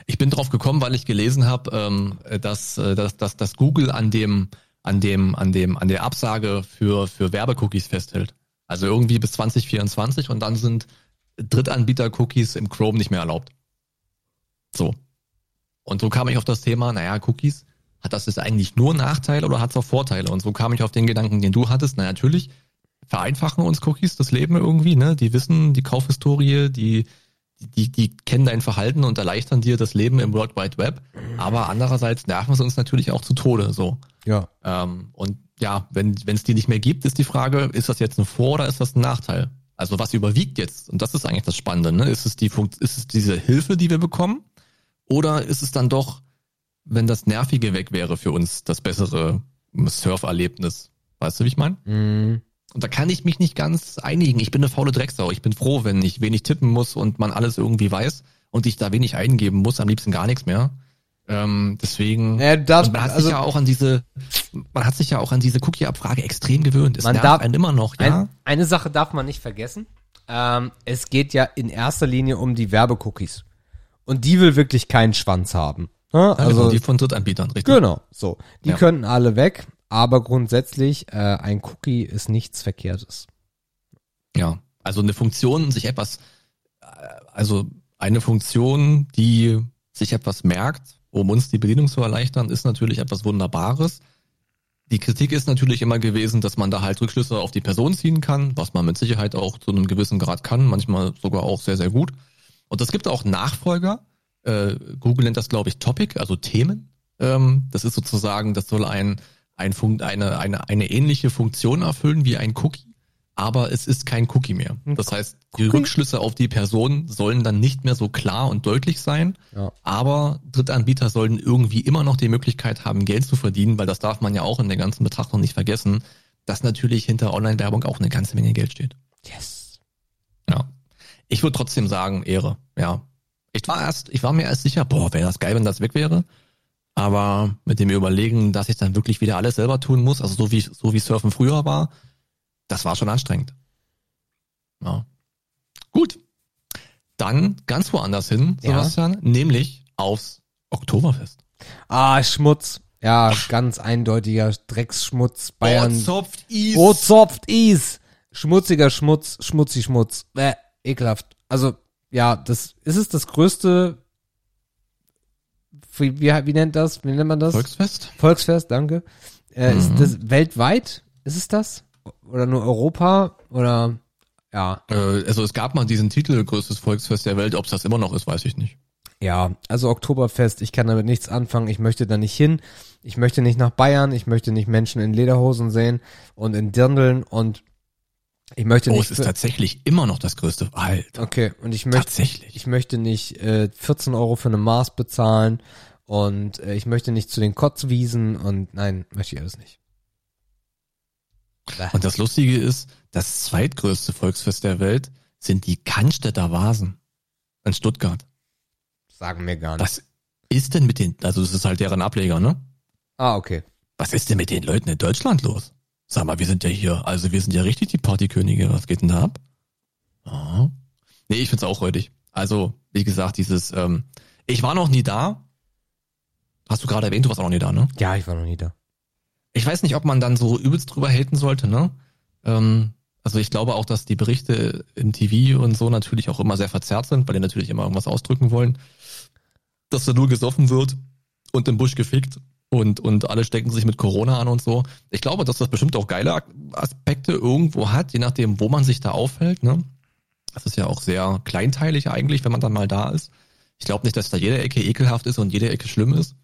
Ich bin drauf gekommen, weil ich gelesen habe, ähm, dass, äh, dass, dass, dass Google an dem, an dem, an dem, an der Absage für, für Werbecookies festhält. Also irgendwie bis 2024 und dann sind Drittanbieter-Cookies im Chrome nicht mehr erlaubt. So. Und so kam ich auf das Thema, naja, Cookies, hat das jetzt eigentlich nur Nachteile oder hat es auch Vorteile? Und so kam ich auf den Gedanken, den du hattest. Na natürlich, vereinfachen uns Cookies das Leben irgendwie, ne? Die wissen die Kaufhistorie, die, die, die kennen dein Verhalten und erleichtern dir das Leben im World Wide Web. Aber andererseits nerven sie uns natürlich auch zu Tode, so. Ja. Ähm, und ja, wenn es die nicht mehr gibt, ist die Frage, ist das jetzt ein Vor- oder ist das ein Nachteil? Also was überwiegt jetzt? Und das ist eigentlich das Spannende. Ne? Ist es die Funkt ist es diese Hilfe, die wir bekommen, oder ist es dann doch, wenn das Nervige weg wäre für uns, das bessere Surferlebnis? Weißt du, wie ich meine? Mm. Und da kann ich mich nicht ganz einigen. Ich bin eine faule Drecksau. Ich bin froh, wenn ich wenig tippen muss und man alles irgendwie weiß und ich da wenig eingeben muss, am liebsten gar nichts mehr. Ähm, deswegen. Ja, darfst- man hat also- sich ja auch an diese, man hat sich ja auch an diese Cookie-Abfrage extrem gewöhnt. Es Man darf- einen immer noch, ja. Ein, eine Sache darf man nicht vergessen. Ähm, es geht ja in erster Linie um die Werbecookies. Und die will wirklich keinen Schwanz haben. Ne? Also, genau, die von Drittanbietern, richtig? genau, so. Die Ja. könnten alle weg, aber grundsätzlich, äh, ein Cookie ist nichts Verkehrtes. Ja, also eine Funktion, sich etwas, äh, also eine Funktion, die sich etwas merkt, um uns die Bedienung zu erleichtern, ist natürlich etwas Wunderbares. Die Kritik ist natürlich immer gewesen, dass man da halt Rückschlüsse auf die Person ziehen kann, was man mit Sicherheit auch zu einem gewissen Grad kann, manchmal sogar auch sehr, sehr gut. Und es gibt auch Nachfolger. Äh, Google nennt das, glaube ich, Topic, also Themen. Ähm, das ist sozusagen, das soll ein, ein eine, eine, eine ähnliche Funktion erfüllen wie ein Cookie aber es ist kein Cookie mehr. Das heißt, die Cookie? Rückschlüsse auf die Person sollen dann nicht mehr so klar und deutlich sein, Ja. aber Drittanbieter sollen irgendwie immer noch die Möglichkeit haben, Geld zu verdienen, weil das darf man ja auch in der ganzen Betrachtung nicht vergessen, dass natürlich hinter Online-Werbung auch eine ganze Menge Geld steht. Yes. Ja. Ich würde trotzdem sagen, Ehre, ja. Ich war erst, ich war mir erst sicher, boah, wäre das geil, wenn das weg wäre. Aber mit dem Überlegen, dass ich dann wirklich wieder alles selber tun muss, also so wie, so wie Surfen früher war, das war schon anstrengend. Ja. Gut. Dann ganz woanders hin, Ja. Sebastian, nämlich aufs Oktoberfest. Ah, Schmutz. Ja, ganz eindeutiger Drecksschmutz. Bayern. Zopft Is. Rotzopft Is. Schmutziger Schmutz, schmutzig Schmutz. Bäh, ekelhaft. Also, ja, das, ist es das größte, wie, wie, wie nennt das, wie nennt man das? Volksfest? Volksfest, danke. Äh, Ist Mhm. das weltweit? Ist es das? Oder nur Europa? Oder, ja. Äh, also es gab mal diesen Titel, größtes Volksfest der Welt. Ob es das immer noch ist, weiß ich nicht. Ja, also Oktoberfest, ich kann damit nichts anfangen, ich möchte da nicht hin, ich möchte nicht nach Bayern, ich möchte nicht Menschen in Lederhosen sehen und in Dirndeln und ich möchte Oh, nicht es ist tatsächlich immer noch das größte. Alter. Okay, und ich möchte Tatsächlich. ich möchte nicht äh, 14 Euro für eine Maß bezahlen und äh, ich möchte nicht zu den Kotzwiesen und nein, möchte ich alles nicht. Und das Lustige ist, das zweitgrößte Volksfest der Welt sind die Cannstätter Vasen in Stuttgart. Sagen mir gar nicht. Was ist denn mit den, also es ist halt deren Ableger, ne? Ah, okay. Was ist denn mit den Leuten in Deutschland los? Sag mal, wir sind ja hier, also wir sind ja richtig die Partykönige. Was geht denn da ab? Ah. Nee, ich find's auch räudig. Also, wie gesagt, dieses, ähm, ich war noch nie da. Hast du gerade erwähnt, du warst auch noch nie da, ne? Ja, ich war noch nie da. Ich weiß nicht, ob man dann so übelst drüber haten sollte, ne? Ähm, also ich glaube auch, dass die Berichte im TV und so natürlich auch immer sehr verzerrt sind, weil die natürlich immer irgendwas ausdrücken wollen. Dass da nur gesoffen wird und im Busch gefickt und, und alle stecken sich mit Corona an und so. Ich glaube, dass das bestimmt auch geile Aspekte irgendwo hat, je nachdem, wo man sich da aufhält, ne? Das ist ja auch sehr kleinteilig eigentlich, wenn man dann mal da ist. Ich glaube nicht, dass da jede Ecke ekelhaft ist und jede Ecke schlimm ist.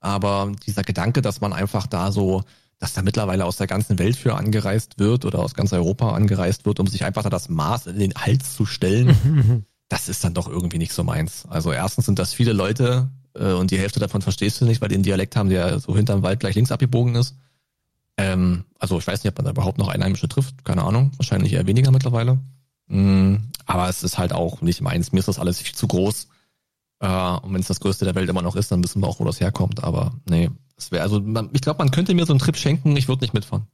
Aber dieser Gedanke, dass man einfach da so, dass da mittlerweile aus der ganzen Welt für angereist wird oder aus ganz Europa angereist wird, um sich einfach da das Maß in den Hals zu stellen, das ist dann doch irgendwie nicht so meins. Also erstens sind das viele Leute und die Hälfte davon verstehst du nicht, weil einen Dialekt haben, der so hinterm Wald gleich links abgebogen ist. Ähm, also ich weiß nicht, ob man da überhaupt noch Einheimische trifft, keine Ahnung, wahrscheinlich eher weniger mittlerweile. Mm, aber es ist halt auch nicht meins, mir ist das alles viel zu groß. Äh, und wenn es das Größte der Welt immer noch ist, dann wissen wir auch, wo das herkommt. Aber nee, es wäre also, man, ich glaube, man könnte mir so einen Trip schenken, ich würde nicht mitfahren.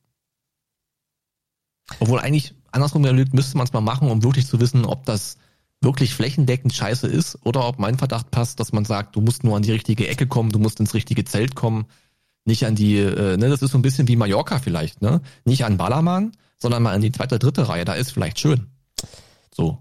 Obwohl eigentlich andersrum überlegt, müsste man es mal machen, um wirklich zu wissen, ob das wirklich flächendeckend scheiße ist oder ob mein Verdacht passt, dass man sagt, du musst nur an die richtige Ecke kommen, du musst ins richtige Zelt kommen, nicht an die, äh, ne, das ist so ein bisschen wie Mallorca vielleicht, ne? Nicht an Ballermann, sondern mal an die zweite, dritte Reihe, da ist vielleicht schön. So.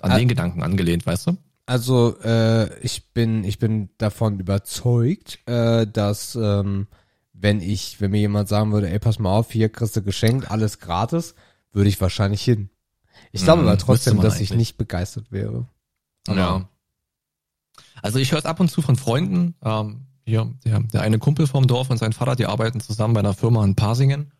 An Ah. den Gedanken angelehnt, weißt du? Also äh, ich bin ich bin davon überzeugt, äh, dass ähm, wenn ich wenn mir jemand sagen würde, ey pass mal auf, hier kriegst du geschenkt, alles gratis, würde ich wahrscheinlich hin. Ich glaube Mhm, aber müsste trotzdem, dass ich eigentlich. nicht begeistert wäre. Ja. Also ich höre es ab und zu von Freunden. Ähm, hier, der, der eine Kumpel vom Dorf und sein Vater, die arbeiten zusammen bei einer Firma in Pasingen.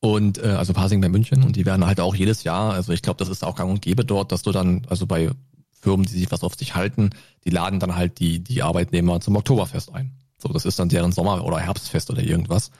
Und äh, also Pasingen bei München und die werden halt auch jedes Jahr, also ich glaube, das ist auch gang und gäbe dort, dass du dann, also bei Firmen, die sich was auf sich halten, die laden dann halt die, die Arbeitnehmer zum Oktoberfest ein. So, das ist dann deren Sommer- oder Herbstfest oder irgendwas.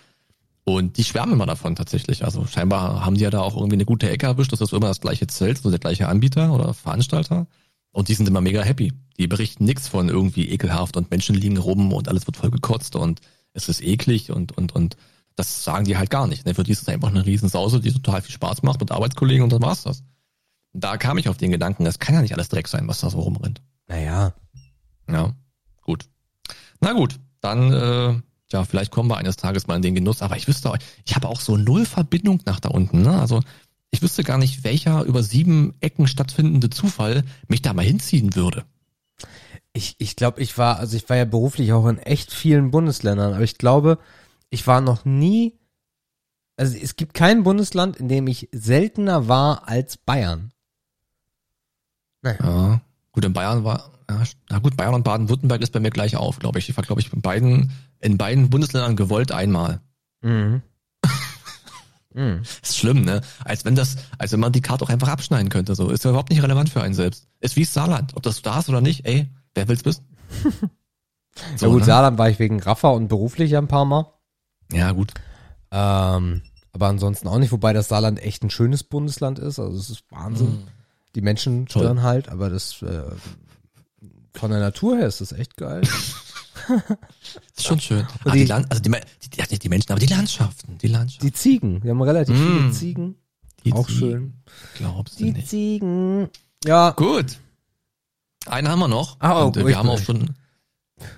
Und die schwärmen immer davon tatsächlich. Also scheinbar haben die ja da auch irgendwie eine gute Ecke erwischt. Das ist immer das gleiche Zelt, so der gleiche Anbieter oder Veranstalter. Und die sind immer mega happy. Die berichten nichts von irgendwie ekelhaft und Menschen liegen rum und alles wird voll gekotzt und es ist eklig und, und, und das sagen die halt gar nicht. Ne? Für die ist es einfach eine Riesensause, die total viel Spaß macht mit Arbeitskollegen und dann war's das. Und da kam ich auf den Gedanken, das kann ja nicht alles Dreck sein, was da so rumrennt. Naja. Ja, gut. Na gut, dann, äh, ja, vielleicht kommen wir eines Tages mal in den Genuss, aber ich wüsste, auch- ich habe auch so null Verbindung nach da unten, ne? Also ich wüsste gar nicht, welcher über sieben Ecken stattfindende Zufall mich da mal hinziehen würde. Ich, ich glaube, ich war, also ich war ja beruflich auch in echt vielen Bundesländern, aber ich glaube, ich war noch nie, also es gibt kein Bundesland, in dem ich seltener war als Bayern. Ja, gut, in Bayern war, ja, na gut, Bayern und Baden-Württemberg ist bei mir gleich auf, glaube ich. Ich war, glaube ich, in beiden, in beiden Bundesländern gewollt einmal. Mhm. mhm. Ist schlimm, ne? Als wenn das, als wenn man die Karte auch einfach abschneiden könnte, so. Ist ja überhaupt nicht relevant für einen selbst. Ist wie Saarland. Ob das da ist oder nicht, ey, wer will's wissen? ja gut, ne? Saarland war ich wegen Raffa und beruflich ja ein paar Mal. Ja, gut. Ähm, aber ansonsten auch nicht, wobei das Saarland echt ein schönes Bundesland ist. Also es ist Wahnsinn. Die Menschen stören halt, aber das äh, von der Natur her ist das echt geil. Ist schon schön. Ah, die, die- Land, also die, die, nicht die Menschen, aber die Landschaften, die Landschaften. Die Ziegen, wir haben relativ viele Mm. Ziegen. Die auch Ziegen. schön. Glaubst du Die nicht? Ziegen. Ja, Gut. Einen haben wir noch. Ah, oh, Und, äh, wir haben auch schon,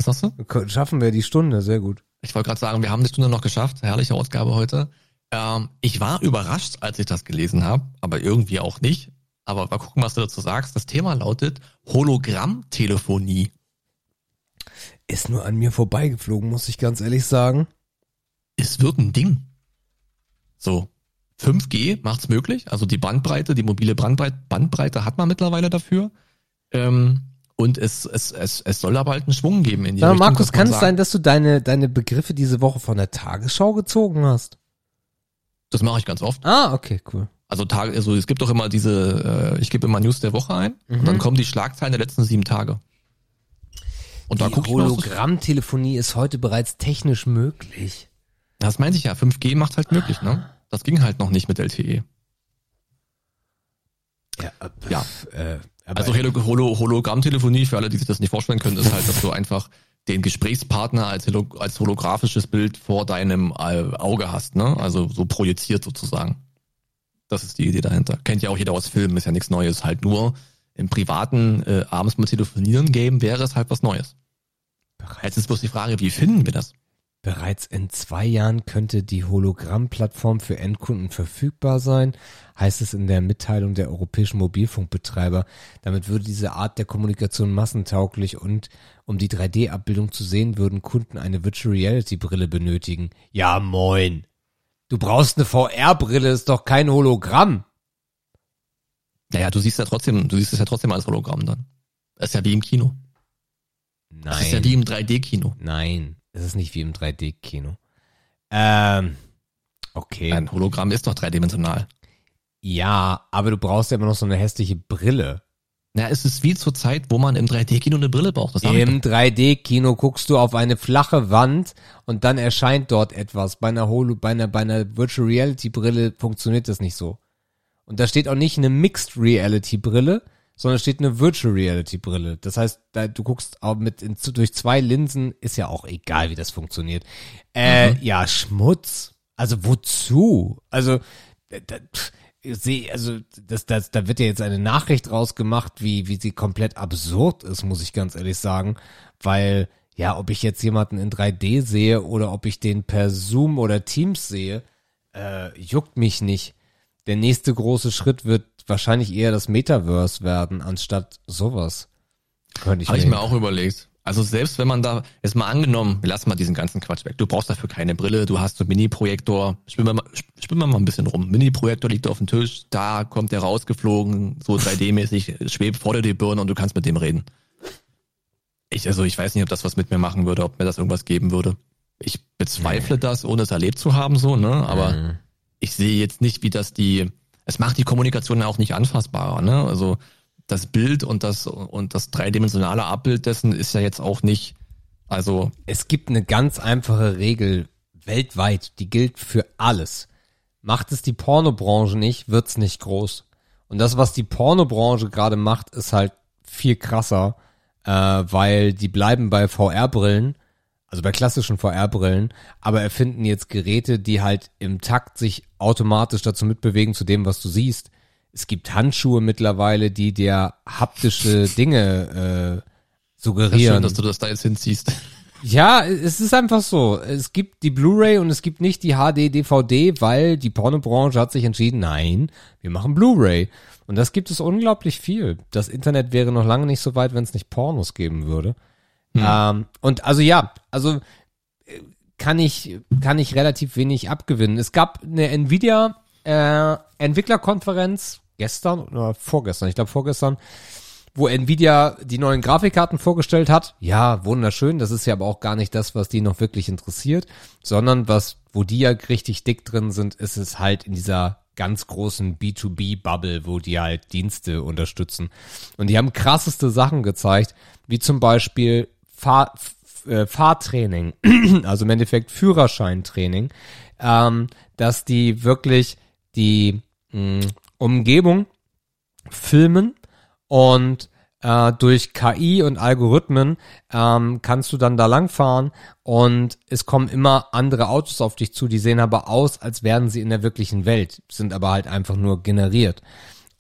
was sagst du? schaffen wir die Stunde, sehr gut. Ich wollte gerade sagen, wir haben die Stunde noch geschafft. Herrliche Ausgabe heute. Ähm, ich war überrascht, als ich das gelesen habe, aber irgendwie auch nicht. Aber mal gucken, was du dazu sagst. Das Thema lautet Hologrammtelefonie. Ist nur an mir vorbeigeflogen, muss ich ganz ehrlich sagen. Es wird ein Ding. So. 5G macht's möglich. Also die Bandbreite, die mobile Bandbreite, Bandbreite hat man mittlerweile dafür. Ähm, und es, es, es, es soll aber halt einen Schwung geben in die mal, Richtung, Markus, kann es sein, dass du deine, deine Begriffe diese Woche von der Tagesschau gezogen hast? Das mache ich ganz oft. Ah, okay, cool. Also Tage, also es gibt doch immer diese, äh, ich gebe immer News der Woche ein und Mhm. dann kommen die Schlagzeilen der letzten sieben Tage. Und da Die gucke ich Hologrammtelefonie ist heute bereits technisch möglich. das meinte ich ja, 5G macht halt möglich, ne? Das ging halt noch nicht mit LTE. Ja, Ja. Äh, aber Also Holo Holo Hologrammtelefonie, für alle, die sich das nicht vorstellen können, ist halt, dass du einfach den Gesprächspartner als, Holo als holographisches Bild vor deinem äh, Auge hast, ne? Also so projiziert sozusagen. Das ist die Idee dahinter. Kennt ja auch jeder aus Filmen, ist ja nichts Neues. Halt nur im privaten äh, abends mal telefonieren Game wäre es halt was Neues. Jetzt ist bloß die Frage, wie finden wir das? Bereits in zwei Jahren könnte die Hologramm-Plattform für Endkunden verfügbar sein, heißt es in der Mitteilung der europäischen Mobilfunkbetreiber. Damit würde diese Art der Kommunikation massentauglich und um die 3D-Abbildung zu sehen, würden Kunden eine Virtual Reality Brille benötigen. Ja, moin. Du brauchst eine VR-Brille, ist doch kein Hologramm. Naja, du siehst ja trotzdem, du siehst es ja trotzdem als Hologramm dann. Das ist ja wie im Kino. Das ist ja wie Nein, im 3D-Kino. nein, es ist nicht wie im 3D-Kino. Ähm, okay. Ein Hologramm ist doch dreidimensional. Ja, aber du brauchst ja immer noch so eine hässliche Brille. Na, es ist wie zur Zeit, wo man im 3D-Kino eine Brille braucht. Im 3D-Kino guckst du auf eine flache Wand und dann erscheint dort etwas. Bei einer Holo, bei einer, bei einer Virtual Reality Brille funktioniert das nicht so. Und da steht auch nicht eine Mixed Reality Brille, sondern steht eine Virtual Reality Brille. Das heißt, da, du guckst auch mit in, durch zwei Linsen, ist ja auch egal, wie das funktioniert. Äh, ja, Schmutz. Also wozu? Also, da, da, pff, ich seh, also das, das, da wird ja jetzt eine Nachricht rausgemacht, wie, wie sie komplett absurd ist, muss ich ganz ehrlich sagen. Weil, ja, ob ich jetzt jemanden in 3D sehe oder ob ich den per Zoom oder Teams sehe, äh, juckt mich nicht. Der nächste große Schritt wird wahrscheinlich eher das Metaverse werden, anstatt sowas. Könnte ich Habe ich mir auch überlegt. Also selbst wenn man da, jetzt mal angenommen, wir lassen mal diesen ganzen Quatsch weg. Du brauchst dafür keine Brille, du hast so einen Mini-Projektor. Spinnen wir, mal, spinnen wir mal ein bisschen rum. Mini-Projektor liegt auf dem Tisch, da kommt der rausgeflogen, so 3D-mäßig, schwebt vor dir die Birne und du kannst mit dem reden. Ich, also ich weiß nicht, ob das was mit mir machen würde, ob mir das irgendwas geben würde. Ich bezweifle das, ohne es erlebt zu haben, so, ne? Aber Mhm. Ich sehe jetzt nicht, wie das die, es macht die Kommunikation auch nicht anfassbarer, ne? Also das Bild und das und das dreidimensionale Abbild dessen ist ja jetzt auch nicht, also Es gibt eine ganz einfache Regel, weltweit, die gilt für alles. Macht es die Pornobranche nicht, wird's nicht groß. Und das, was die Pornobranche gerade macht, ist halt viel krasser, äh, weil die bleiben bei VR-Brillen, also bei klassischen VR-Brillen, aber erfinden jetzt Geräte, die halt im Takt sich automatisch dazu mitbewegen zu dem, was du siehst. Es gibt Handschuhe mittlerweile, die dir haptische Dinge äh, suggerieren. Schön, dass du das da jetzt hinziehst. Ja, es ist einfach so. Es gibt die Blu-ray und es gibt nicht die HD-DVD, weil die Pornobranche hat sich entschieden, nein, wir machen Blu-ray. Und das gibt es unglaublich viel. Das Internet wäre noch lange nicht so weit, wenn es nicht Pornos geben würde. Ähm, und also ja, also äh, kann ich kann ich relativ wenig abgewinnen. Es gab eine Nvidia äh, Entwicklerkonferenz gestern oder vorgestern, ich glaube vorgestern, wo Nvidia die neuen Grafikkarten vorgestellt hat. Ja, wunderschön. Das ist ja aber auch gar nicht das, was die noch wirklich interessiert, sondern was, wo die ja richtig dick drin sind, ist es halt in dieser ganz großen B2B-Bubble, wo die halt Dienste unterstützen. Und die haben krasseste Sachen gezeigt, wie zum Beispiel Fahr äh, Fahrtraining, also im Endeffekt Führerscheintraining, ähm, dass die wirklich die mh, Umgebung filmen und äh, durch KI und Algorithmen ähm, kannst du dann da langfahren und es kommen immer andere Autos auf dich zu, die sehen aber aus, als wären sie in der wirklichen Welt, sind aber halt einfach nur generiert.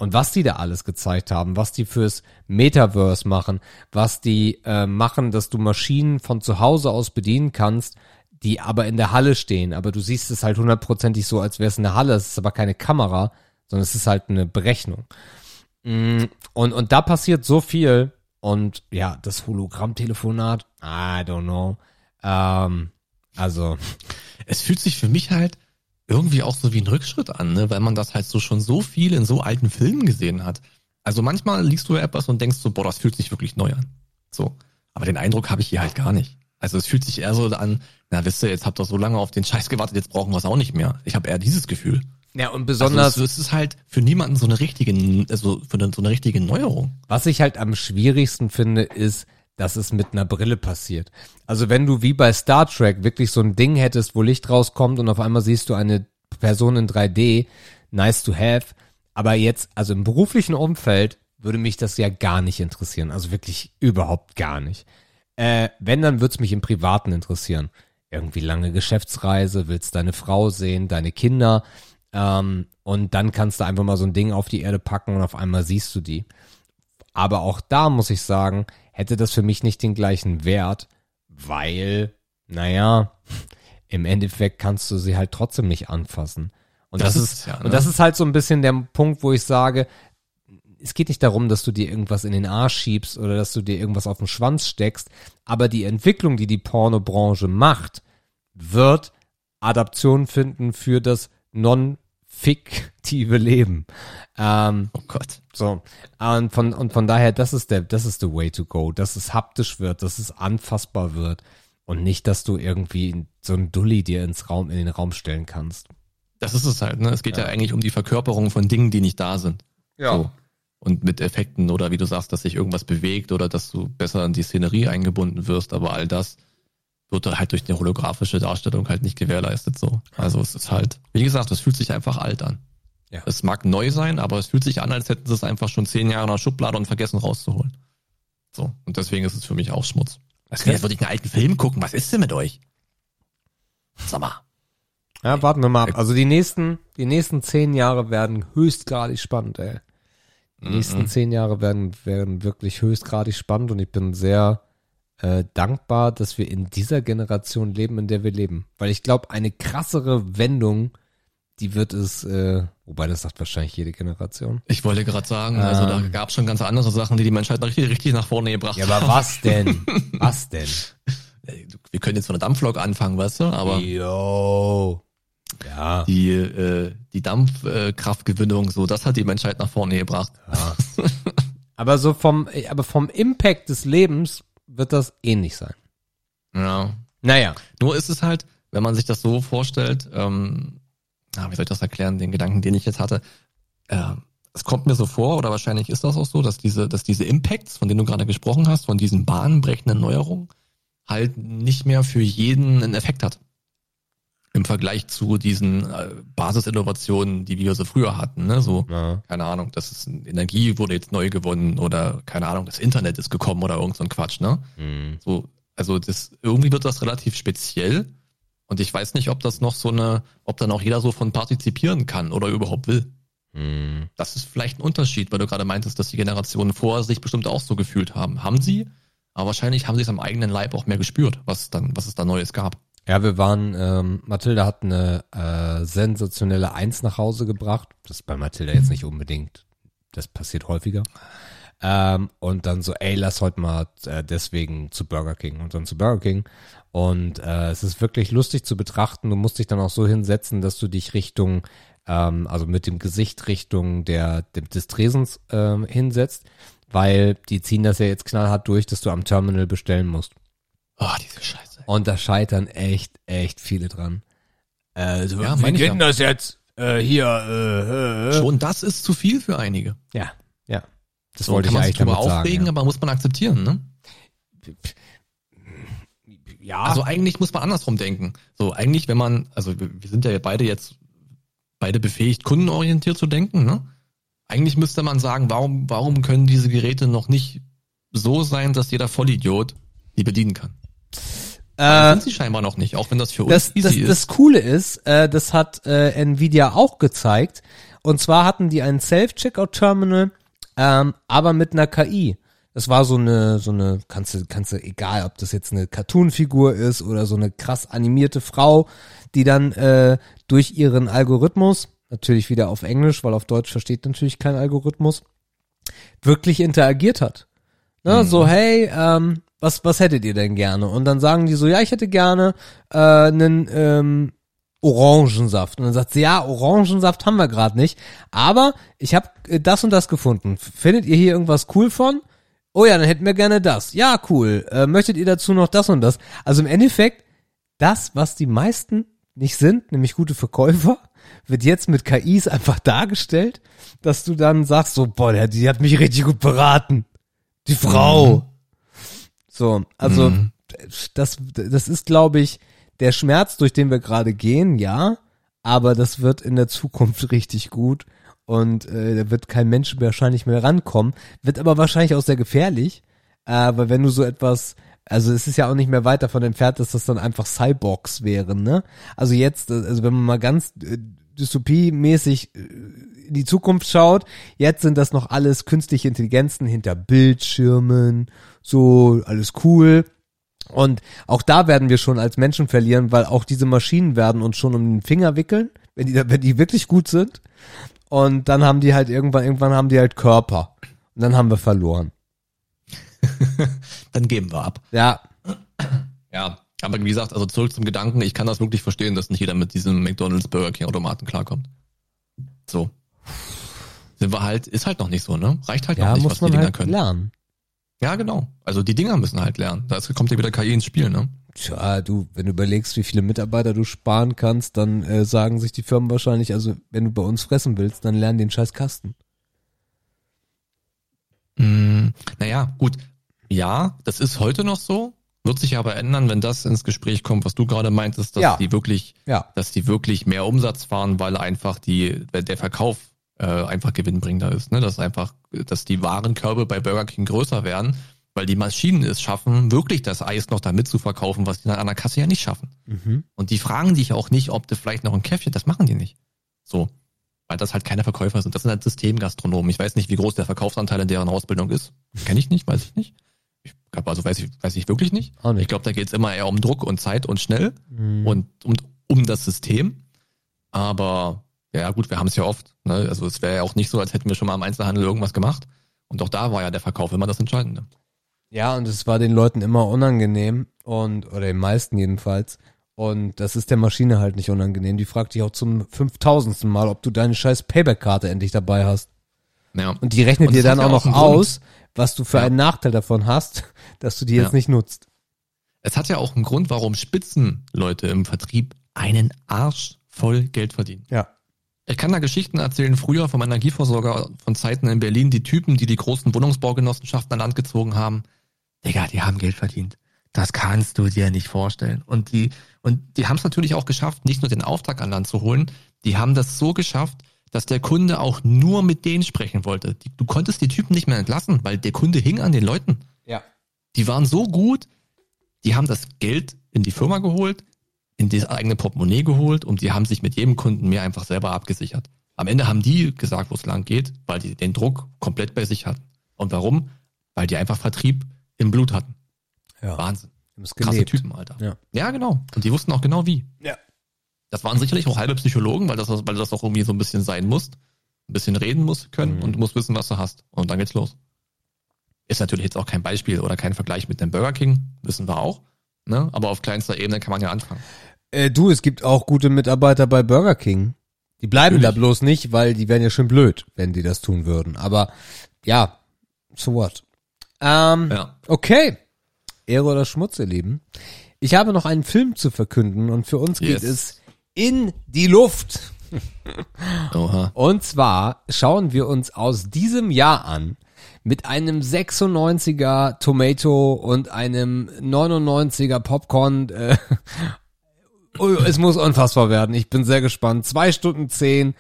Und was die da alles gezeigt haben, was die fürs Metaverse machen, was die äh, machen, dass du Maschinen von zu Hause aus bedienen kannst, die aber in der Halle stehen. Aber du siehst es halt hundertprozentig so, als wäre es eine Halle. Es ist aber keine Kamera, sondern es ist halt eine Berechnung. Mm, Und, und da passiert so viel. Und ja, das Hologrammtelefonat, I don't know. Ähm, also, Es fühlt sich für mich halt irgendwie auch so wie ein Rückschritt an, ne? weil man das halt so schon so viel in so alten Filmen gesehen hat. Also manchmal liest du ja etwas und denkst so, boah, das fühlt sich wirklich neu an. So. Aber den Eindruck habe ich hier halt gar nicht. Also es fühlt sich eher so an, na wisst ihr, jetzt habt ihr so lange auf den Scheiß gewartet, jetzt brauchen wir es auch nicht mehr. Ich habe eher dieses Gefühl. ja, und Also besonders, es, es ist halt für niemanden so eine richtige, also für eine, so eine richtige Neuerung. Was ich halt am schwierigsten finde, ist, dass es mit einer Brille passiert. Also wenn du wie bei Star Trek wirklich so ein Ding hättest, wo Licht rauskommt und auf einmal siehst du eine Person in 3D, nice to have. Aber jetzt, also im beruflichen Umfeld, würde mich das ja gar nicht interessieren. Also wirklich überhaupt gar nicht. Äh, wenn, dann würde es mich im Privaten interessieren. Irgendwie lange Geschäftsreise, willst deine Frau sehen, deine Kinder. Ähm, und dann kannst du einfach mal so ein Ding auf die Erde packen und auf einmal siehst du die. Aber auch da muss ich sagen, hätte das für mich nicht den gleichen Wert, weil, naja, im Endeffekt kannst du sie halt trotzdem nicht anfassen. Und das, Das ist, ist ja, ne? und das ist halt so ein bisschen der Punkt, wo ich sage, es geht nicht darum, dass du dir irgendwas in den Arsch schiebst oder dass du dir irgendwas auf den Schwanz steckst, aber die Entwicklung, die die Pornobranche macht, wird Adaption finden für das non-fiktive Leben. Ähm, Oh Gott. so, und von, und von daher, das ist der, das ist the way to go, dass es haptisch wird, dass es anfassbar wird und nicht, dass du irgendwie so ein Dulli dir ins Raum, in den Raum stellen kannst. Das ist es halt, ne? Es geht ja, eigentlich um die Verkörperung von Dingen, die nicht da sind. So. Und mit Effekten oder wie du sagst, dass sich irgendwas bewegt oder dass du besser in die Szenerie eingebunden wirst, aber all das wird halt durch eine holographische Darstellung halt nicht gewährleistet so. Also es ist halt, wie gesagt, es fühlt sich einfach alt an. Ja. Es mag neu sein, aber es fühlt sich an, als hätten sie es einfach schon zehn Jahre in der Schublade und vergessen rauszuholen. So. Und deswegen ist es für mich auch Schmutz. Also jetzt würde ich einen alten Film gucken. Was ist denn mit euch? Sag mal. Ja, warten wir mal ab. Also die nächsten, die nächsten zehn Jahre werden höchstgradig spannend, ey. Die nächsten zehn Jahre werden, werden wirklich höchstgradig spannend und ich bin sehr äh, dankbar, dass wir in dieser Generation leben, in der wir leben. Weil ich glaube, eine krassere Wendung, die wird es, äh, wobei das sagt wahrscheinlich jede Generation. Ich wollte gerade sagen, also da gab es schon ganz andere Sachen, die die Menschheit richtig, richtig nach vorne gebracht Ja, aber was denn? was denn? Wir können jetzt von der Dampflok anfangen, weißt du, aber Yo. Ja. die, äh, die Dampfkraftgewinnung, so, das hat die Menschheit nach vorne gebracht. Aber so vom, aber vom Impact des Lebens wird das ähnlich sein. Ja. Naja. Nur ist es halt, wenn man sich das so vorstellt, ähm, na, wie soll ich das erklären, den Gedanken, den ich jetzt hatte, äh, es kommt mir so vor, oder wahrscheinlich ist das auch so, dass diese, dass diese Impacts, von denen du gerade gesprochen hast, von diesen bahnbrechenden Neuerungen, halt nicht mehr für jeden einen Effekt hat. Im Vergleich zu diesen äh, Basisinnovationen, die wir so früher hatten, ne? So, Ja. keine Ahnung, das ist Energie wurde jetzt neu gewonnen oder keine Ahnung, das Internet ist gekommen oder irgend so ein Quatsch, ne? Mhm. So, also das irgendwie wird das relativ speziell und ich weiß nicht, ob das noch so eine, ob dann auch jeder so von partizipieren kann oder überhaupt will. Mhm. Das ist vielleicht ein Unterschied, weil du gerade meintest, dass die Generationen vorher sich bestimmt auch so gefühlt haben. Haben sie, aber wahrscheinlich haben sie es am eigenen Leib auch mehr gespürt, was dann, was es da Neues gab. Ja, wir waren, ähm, Mathilda hat eine äh, sensationelle Eins nach Hause gebracht. Das ist bei Mathilda jetzt nicht unbedingt. Das passiert häufiger. Ähm, und dann so, ey, lass heute mal äh, deswegen zu Burger King und dann zu Burger King. Und äh, es ist wirklich lustig zu betrachten. Du musst dich dann auch so hinsetzen, dass du dich Richtung, ähm, also mit dem Gesicht Richtung der, des Tresens ähm, hinsetzt, weil die ziehen das ja jetzt knallhart durch, dass du am Terminal bestellen musst. Oh, diese Scheiße. Und da scheitern echt, echt viele dran. Äh, so, Ja, geht ja. denn das jetzt? Äh, hier, äh, äh. Schon das ist zu viel für einige. Ja, ja. Das So wollte kann ich man eigentlich sich damit aufregen, sagen. aber muss man akzeptieren, ne? Ja, Also ja. eigentlich muss man andersrum denken. So, eigentlich, wenn man, also wir wir sind ja beide jetzt beide befähigt, kundenorientiert zu denken, ne? Eigentlich müsste man sagen, warum, warum können diese Geräte noch nicht so sein, dass jeder Vollidiot die bedienen kann? Äh, sind sie scheinbar noch nicht, auch wenn das für uns das, das, easy ist. das Coole ist, äh, das hat äh, Nvidia auch gezeigt. Und zwar hatten die ein Self-Checkout-Terminal, ähm, aber mit einer KI. Das war so eine, so eine, kannst du, kannst du, egal, ob das jetzt eine Cartoon-Figur ist oder so eine krass animierte Frau, die dann äh, durch ihren Algorithmus, natürlich wieder auf Englisch, weil auf Deutsch versteht natürlich kein Algorithmus, wirklich interagiert hat. Ne, So, hey, ähm, was, was hättet ihr denn gerne? Und dann sagen die so, ja, ich hätte gerne äh, einen ähm, Orangensaft. Und dann sagt sie, ja, Orangensaft haben wir gerade nicht, aber ich habe äh, das und das gefunden. Findet ihr hier irgendwas cool von? Oh ja, dann hätten wir gerne das. Ja, cool. Äh, möchtet ihr dazu noch das und das? Also im Endeffekt, das, was die meisten nicht sind, nämlich gute Verkäufer, wird jetzt mit KIs einfach dargestellt, dass du dann sagst, so, boah, die hat mich richtig gut beraten. Die Frau. So, also Mhm. das, das ist, glaube ich, der Schmerz, durch den wir gerade gehen, ja, aber das wird in der Zukunft richtig gut und äh, da wird kein Mensch wahrscheinlich mehr rankommen, wird aber wahrscheinlich auch sehr gefährlich, äh, weil wenn du so etwas, also es ist ja auch nicht mehr weit davon entfernt, dass das dann einfach Cyborgs wären, ne? Also jetzt, also wenn man mal ganz äh, dystopiemäßig äh, in die Zukunft schaut, jetzt sind das noch alles künstliche Intelligenzen hinter Bildschirmen, so alles cool. Und auch da werden wir schon als Menschen verlieren, weil auch diese Maschinen werden uns schon um den Finger wickeln, wenn die, wenn die wirklich gut sind. Und dann haben die halt irgendwann, irgendwann haben die halt Körper. Und dann haben wir verloren. Dann geben wir ab. Ja, Ja, aber wie gesagt, also zurück zum Gedanken, ich kann das wirklich verstehen, dass nicht jeder mit diesem McDonalds Burger King Automaten klarkommt. So. Sind wir halt, ist halt noch nicht so, ne? Reicht halt ja, noch nicht, muss was die man Dinger halt können. lernen. Ja, genau. Also die Dinger müssen halt lernen. Da kommt ja wieder KI ins Spiel, ne? Tja, du, wenn du überlegst, wie viele Mitarbeiter du sparen kannst, dann äh, sagen sich die Firmen wahrscheinlich, also wenn du bei uns fressen willst, dann lern den scheiß Kasten. Mm, naja, gut. Ja, das ist heute noch so. Wird sich aber ändern, wenn das ins Gespräch kommt, was du gerade meintest, dass Ja. die wirklich, Ja. dass die wirklich mehr Umsatz fahren, weil einfach die, weil der Verkauf äh, einfach gewinnbringender ist. Ne? Dass einfach, dass die Warenkörbe bei Burger King größer werden, weil die Maschinen es schaffen, wirklich das Eis noch damit zu verkaufen, was die an einer Kasse ja nicht schaffen. Mhm. Und die fragen dich auch nicht, ob du vielleicht noch ein Käffchen, das machen die nicht. So. Weil das halt keine Verkäufer sind. Das sind halt Systemgastronomen. Ich weiß nicht, wie groß der Verkaufsanteil in deren Ausbildung ist. Kenne ich nicht, weiß ich nicht. Ich glaub, also weiß ich, weiß ich wirklich nicht. Nicht. Ich glaube, da geht es immer eher um Druck und Zeit und schnell Mhm. und um, um das System. Aber ja gut, wir haben es ja oft. Ne? Also es wäre ja auch nicht so, als hätten wir schon mal im Einzelhandel irgendwas gemacht. Und auch da war ja der Verkauf immer das Entscheidende. Ja, und es war den Leuten immer unangenehm und, oder den meisten jedenfalls. Und das ist der Maschine halt nicht unangenehm. Die fragt dich auch zum 5000. Mal, ob du deine scheiß Payback-Karte endlich dabei hast. Ja. Und die rechnet Und dir dann auch noch einen Grund. Was du für Ja. einen Nachteil davon hast, dass du die jetzt Ja. nicht nutzt. Es hat ja auch einen Grund, warum Spitzenleute im Vertrieb einen Arsch voll Geld verdienen. Ja. Ich kann da Geschichten erzählen, früher vom Energieversorger von Zeiten in Berlin, die Typen, die die großen Wohnungsbaugenossenschaften an Land gezogen haben. Digga, die haben Geld verdient. Das kannst du dir nicht vorstellen. Und die, und die haben es natürlich auch geschafft, nicht nur den Auftrag an Land zu holen, die haben das so geschafft, dass der Kunde auch nur mit denen sprechen wollte. Du konntest die Typen nicht mehr entlassen, weil der Kunde hing an den Leuten. Ja. Die waren so gut, die haben das Geld in die Firma geholt, in das eigene Portemonnaie geholt und die haben sich mit jedem Kunden mehr einfach selber abgesichert. Am Ende haben die gesagt, wo es lang geht, weil die den Druck komplett bei sich hatten. Und warum? Weil die einfach Vertrieb im Blut hatten. Ja. Wahnsinn. Krasse. Typen, Alter. Ja. ja, genau. Und die wussten auch genau wie. Ja. Das waren sicherlich auch halbe Psychologen, weil das, weil das auch irgendwie so ein bisschen sein muss. Ein bisschen reden muss können Mhm. und du musst wissen, was du hast. Und dann geht's los. Ist natürlich jetzt auch kein Beispiel oder kein Vergleich mit dem Burger King, wissen wir auch. Ne? Aber auf kleinster Ebene kann man ja anfangen. Äh, du, es gibt auch gute Mitarbeiter bei Burger King. Die bleiben da Natürlich. bloß nicht, weil die wären ja schön blöd, wenn die das tun würden. Aber ja, so what. Ähm, Ja. Okay. Ehre oder Schmutz, ihr Lieben. Ich habe noch einen Film zu verkünden und für uns geht Yes. es in die Luft. Oha. Und zwar schauen wir uns aus diesem Jahr an mit einem 96er Tomato und einem 99er Popcorn. Äh, oh, es muss unfassbar werden. Ich bin sehr gespannt. Zwei Stunden zehn,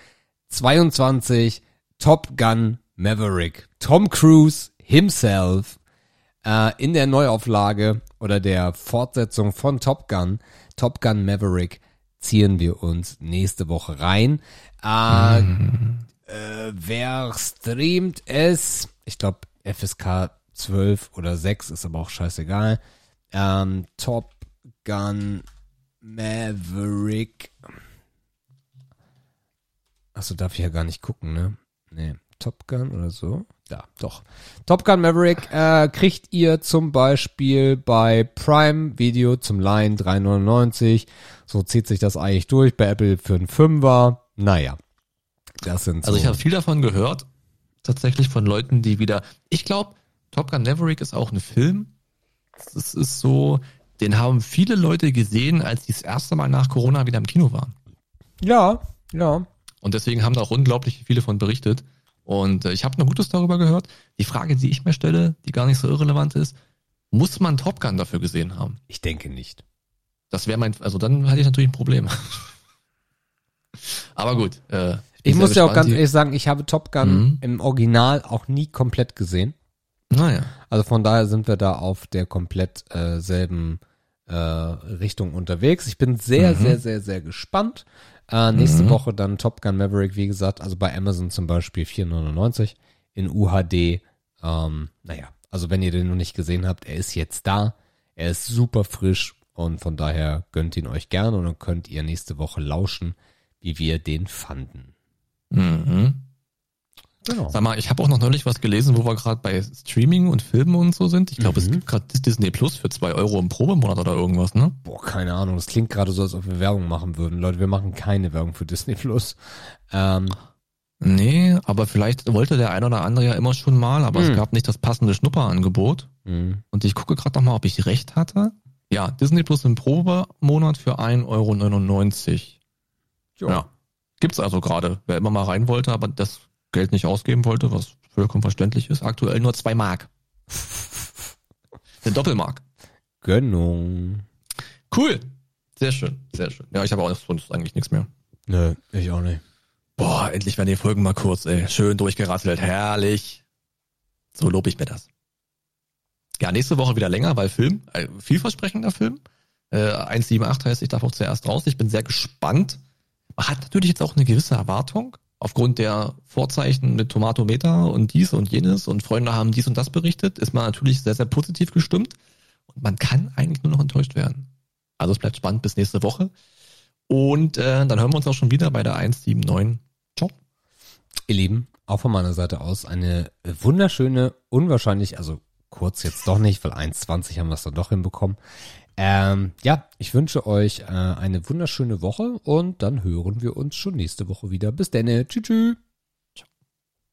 22, Top Gun Maverick. Tom Cruise himself äh, in der Neuauflage oder der Fortsetzung von Top Gun, Top Gun Maverick, ziehen wir uns nächste Woche rein. Äh, äh, wer streamt es? Ich glaube FSK 12 oder 6 ist aber auch scheißegal. Ähm, Top Gun Maverick. Achso, darf ich ja gar nicht gucken, ne? Nee. Top Gun oder so? Ja, doch. Top Gun Maverick äh, kriegt ihr zum Beispiel bei Prime Video zum Line 3,99. So zieht sich das eigentlich durch. Bei Apple für einen Fünfer. Naja. Das sind so. Also ich habe viel davon gehört, tatsächlich von Leuten, die wieder. Ich glaube, Top Gun Maverick ist auch ein Film. Es ist so, den haben viele Leute gesehen, als die das erste Mal nach Corona wieder im Kino waren. ja, ja. Und deswegen haben da auch unglaublich viele von berichtet. Und äh, ich habe nur Gutes darüber gehört. Die Frage, die ich mir stelle, die gar nicht so irrelevant ist, muss man Top Gun dafür gesehen haben? Ich denke nicht. Das wäre mein, also dann hätte ich natürlich ein Problem. Aber gut. Äh, Ich bin muss ja auch ganz ehrlich sagen, ich habe Top Gun Mhm. im Original auch nie komplett gesehen. Naja. Also von daher sind wir da auf der komplett äh, selben äh, Richtung unterwegs. Ich bin sehr, Mhm. sehr, sehr, sehr gespannt. Äh, nächste Mhm. Woche dann Top Gun Maverick, wie gesagt, also bei Amazon zum Beispiel 4,99 in UHD. Ähm, naja, also wenn ihr den noch nicht gesehen habt, er ist jetzt da. Er ist super frisch und von daher gönnt ihn euch gerne und dann könnt ihr nächste Woche lauschen, wie wir den fanden. Mhm. Genau. Sag mal, ich habe auch noch neulich was gelesen, wo wir gerade bei Streaming und Filmen und so sind. Ich glaube, es Mhm. gibt gerade Disney Plus für zwei Euro im Probemonat oder irgendwas, ne? Boah, keine Ahnung. Das klingt gerade so, als ob wir Werbung machen würden. Leute, wir machen keine Werbung für Disney Plus. Ähm, Nee, aber vielleicht wollte der ein oder andere ja immer schon mal, aber Mhm. es gab nicht das passende Schnupperangebot. mh. Und ich gucke gerade noch mal, ob ich recht hatte. Ja, Disney Plus im Probemonat für 1,99 Euro. Ja. Gibt's also gerade. Wer immer mal rein wollte, aber das Geld nicht ausgeben wollte, was vollkommen verständlich ist, aktuell nur zwei Mark. Den Doppelmark. Gönnung. Cool. Sehr schön, sehr schön. Ja, ich habe auch sonst eigentlich nichts mehr. Nö, ich auch nicht. Boah, endlich werden die Folgen mal kurz, ey. Schön durchgerasselt, herrlich. So lob ich mir das. Ja, nächste Woche wieder länger, weil Film, äh, vielversprechender Film. Äh, 178 heißt, ich darf auch zuerst raus. Ich bin sehr gespannt. Man hat natürlich jetzt auch eine gewisse Erwartung. Aufgrund der Vorzeichen mit Tomatometer und dies und jenes und Freunde haben dies und das berichtet, ist man natürlich sehr, sehr positiv gestimmt. Und man kann eigentlich nur noch enttäuscht werden. Also es bleibt spannend bis nächste Woche. Und äh, dann hören wir uns auch schon wieder bei der 179. Ciao. Ihr Lieben, auch von meiner Seite aus eine wunderschöne, unwahrscheinlich, also kurz jetzt doch nicht, weil 1,20 haben wir es dann doch hinbekommen. Ähm, ja, ich wünsche euch äh, eine wunderschöne Woche und dann hören wir uns schon nächste Woche wieder. Bis denne. Tschüss. tschüss.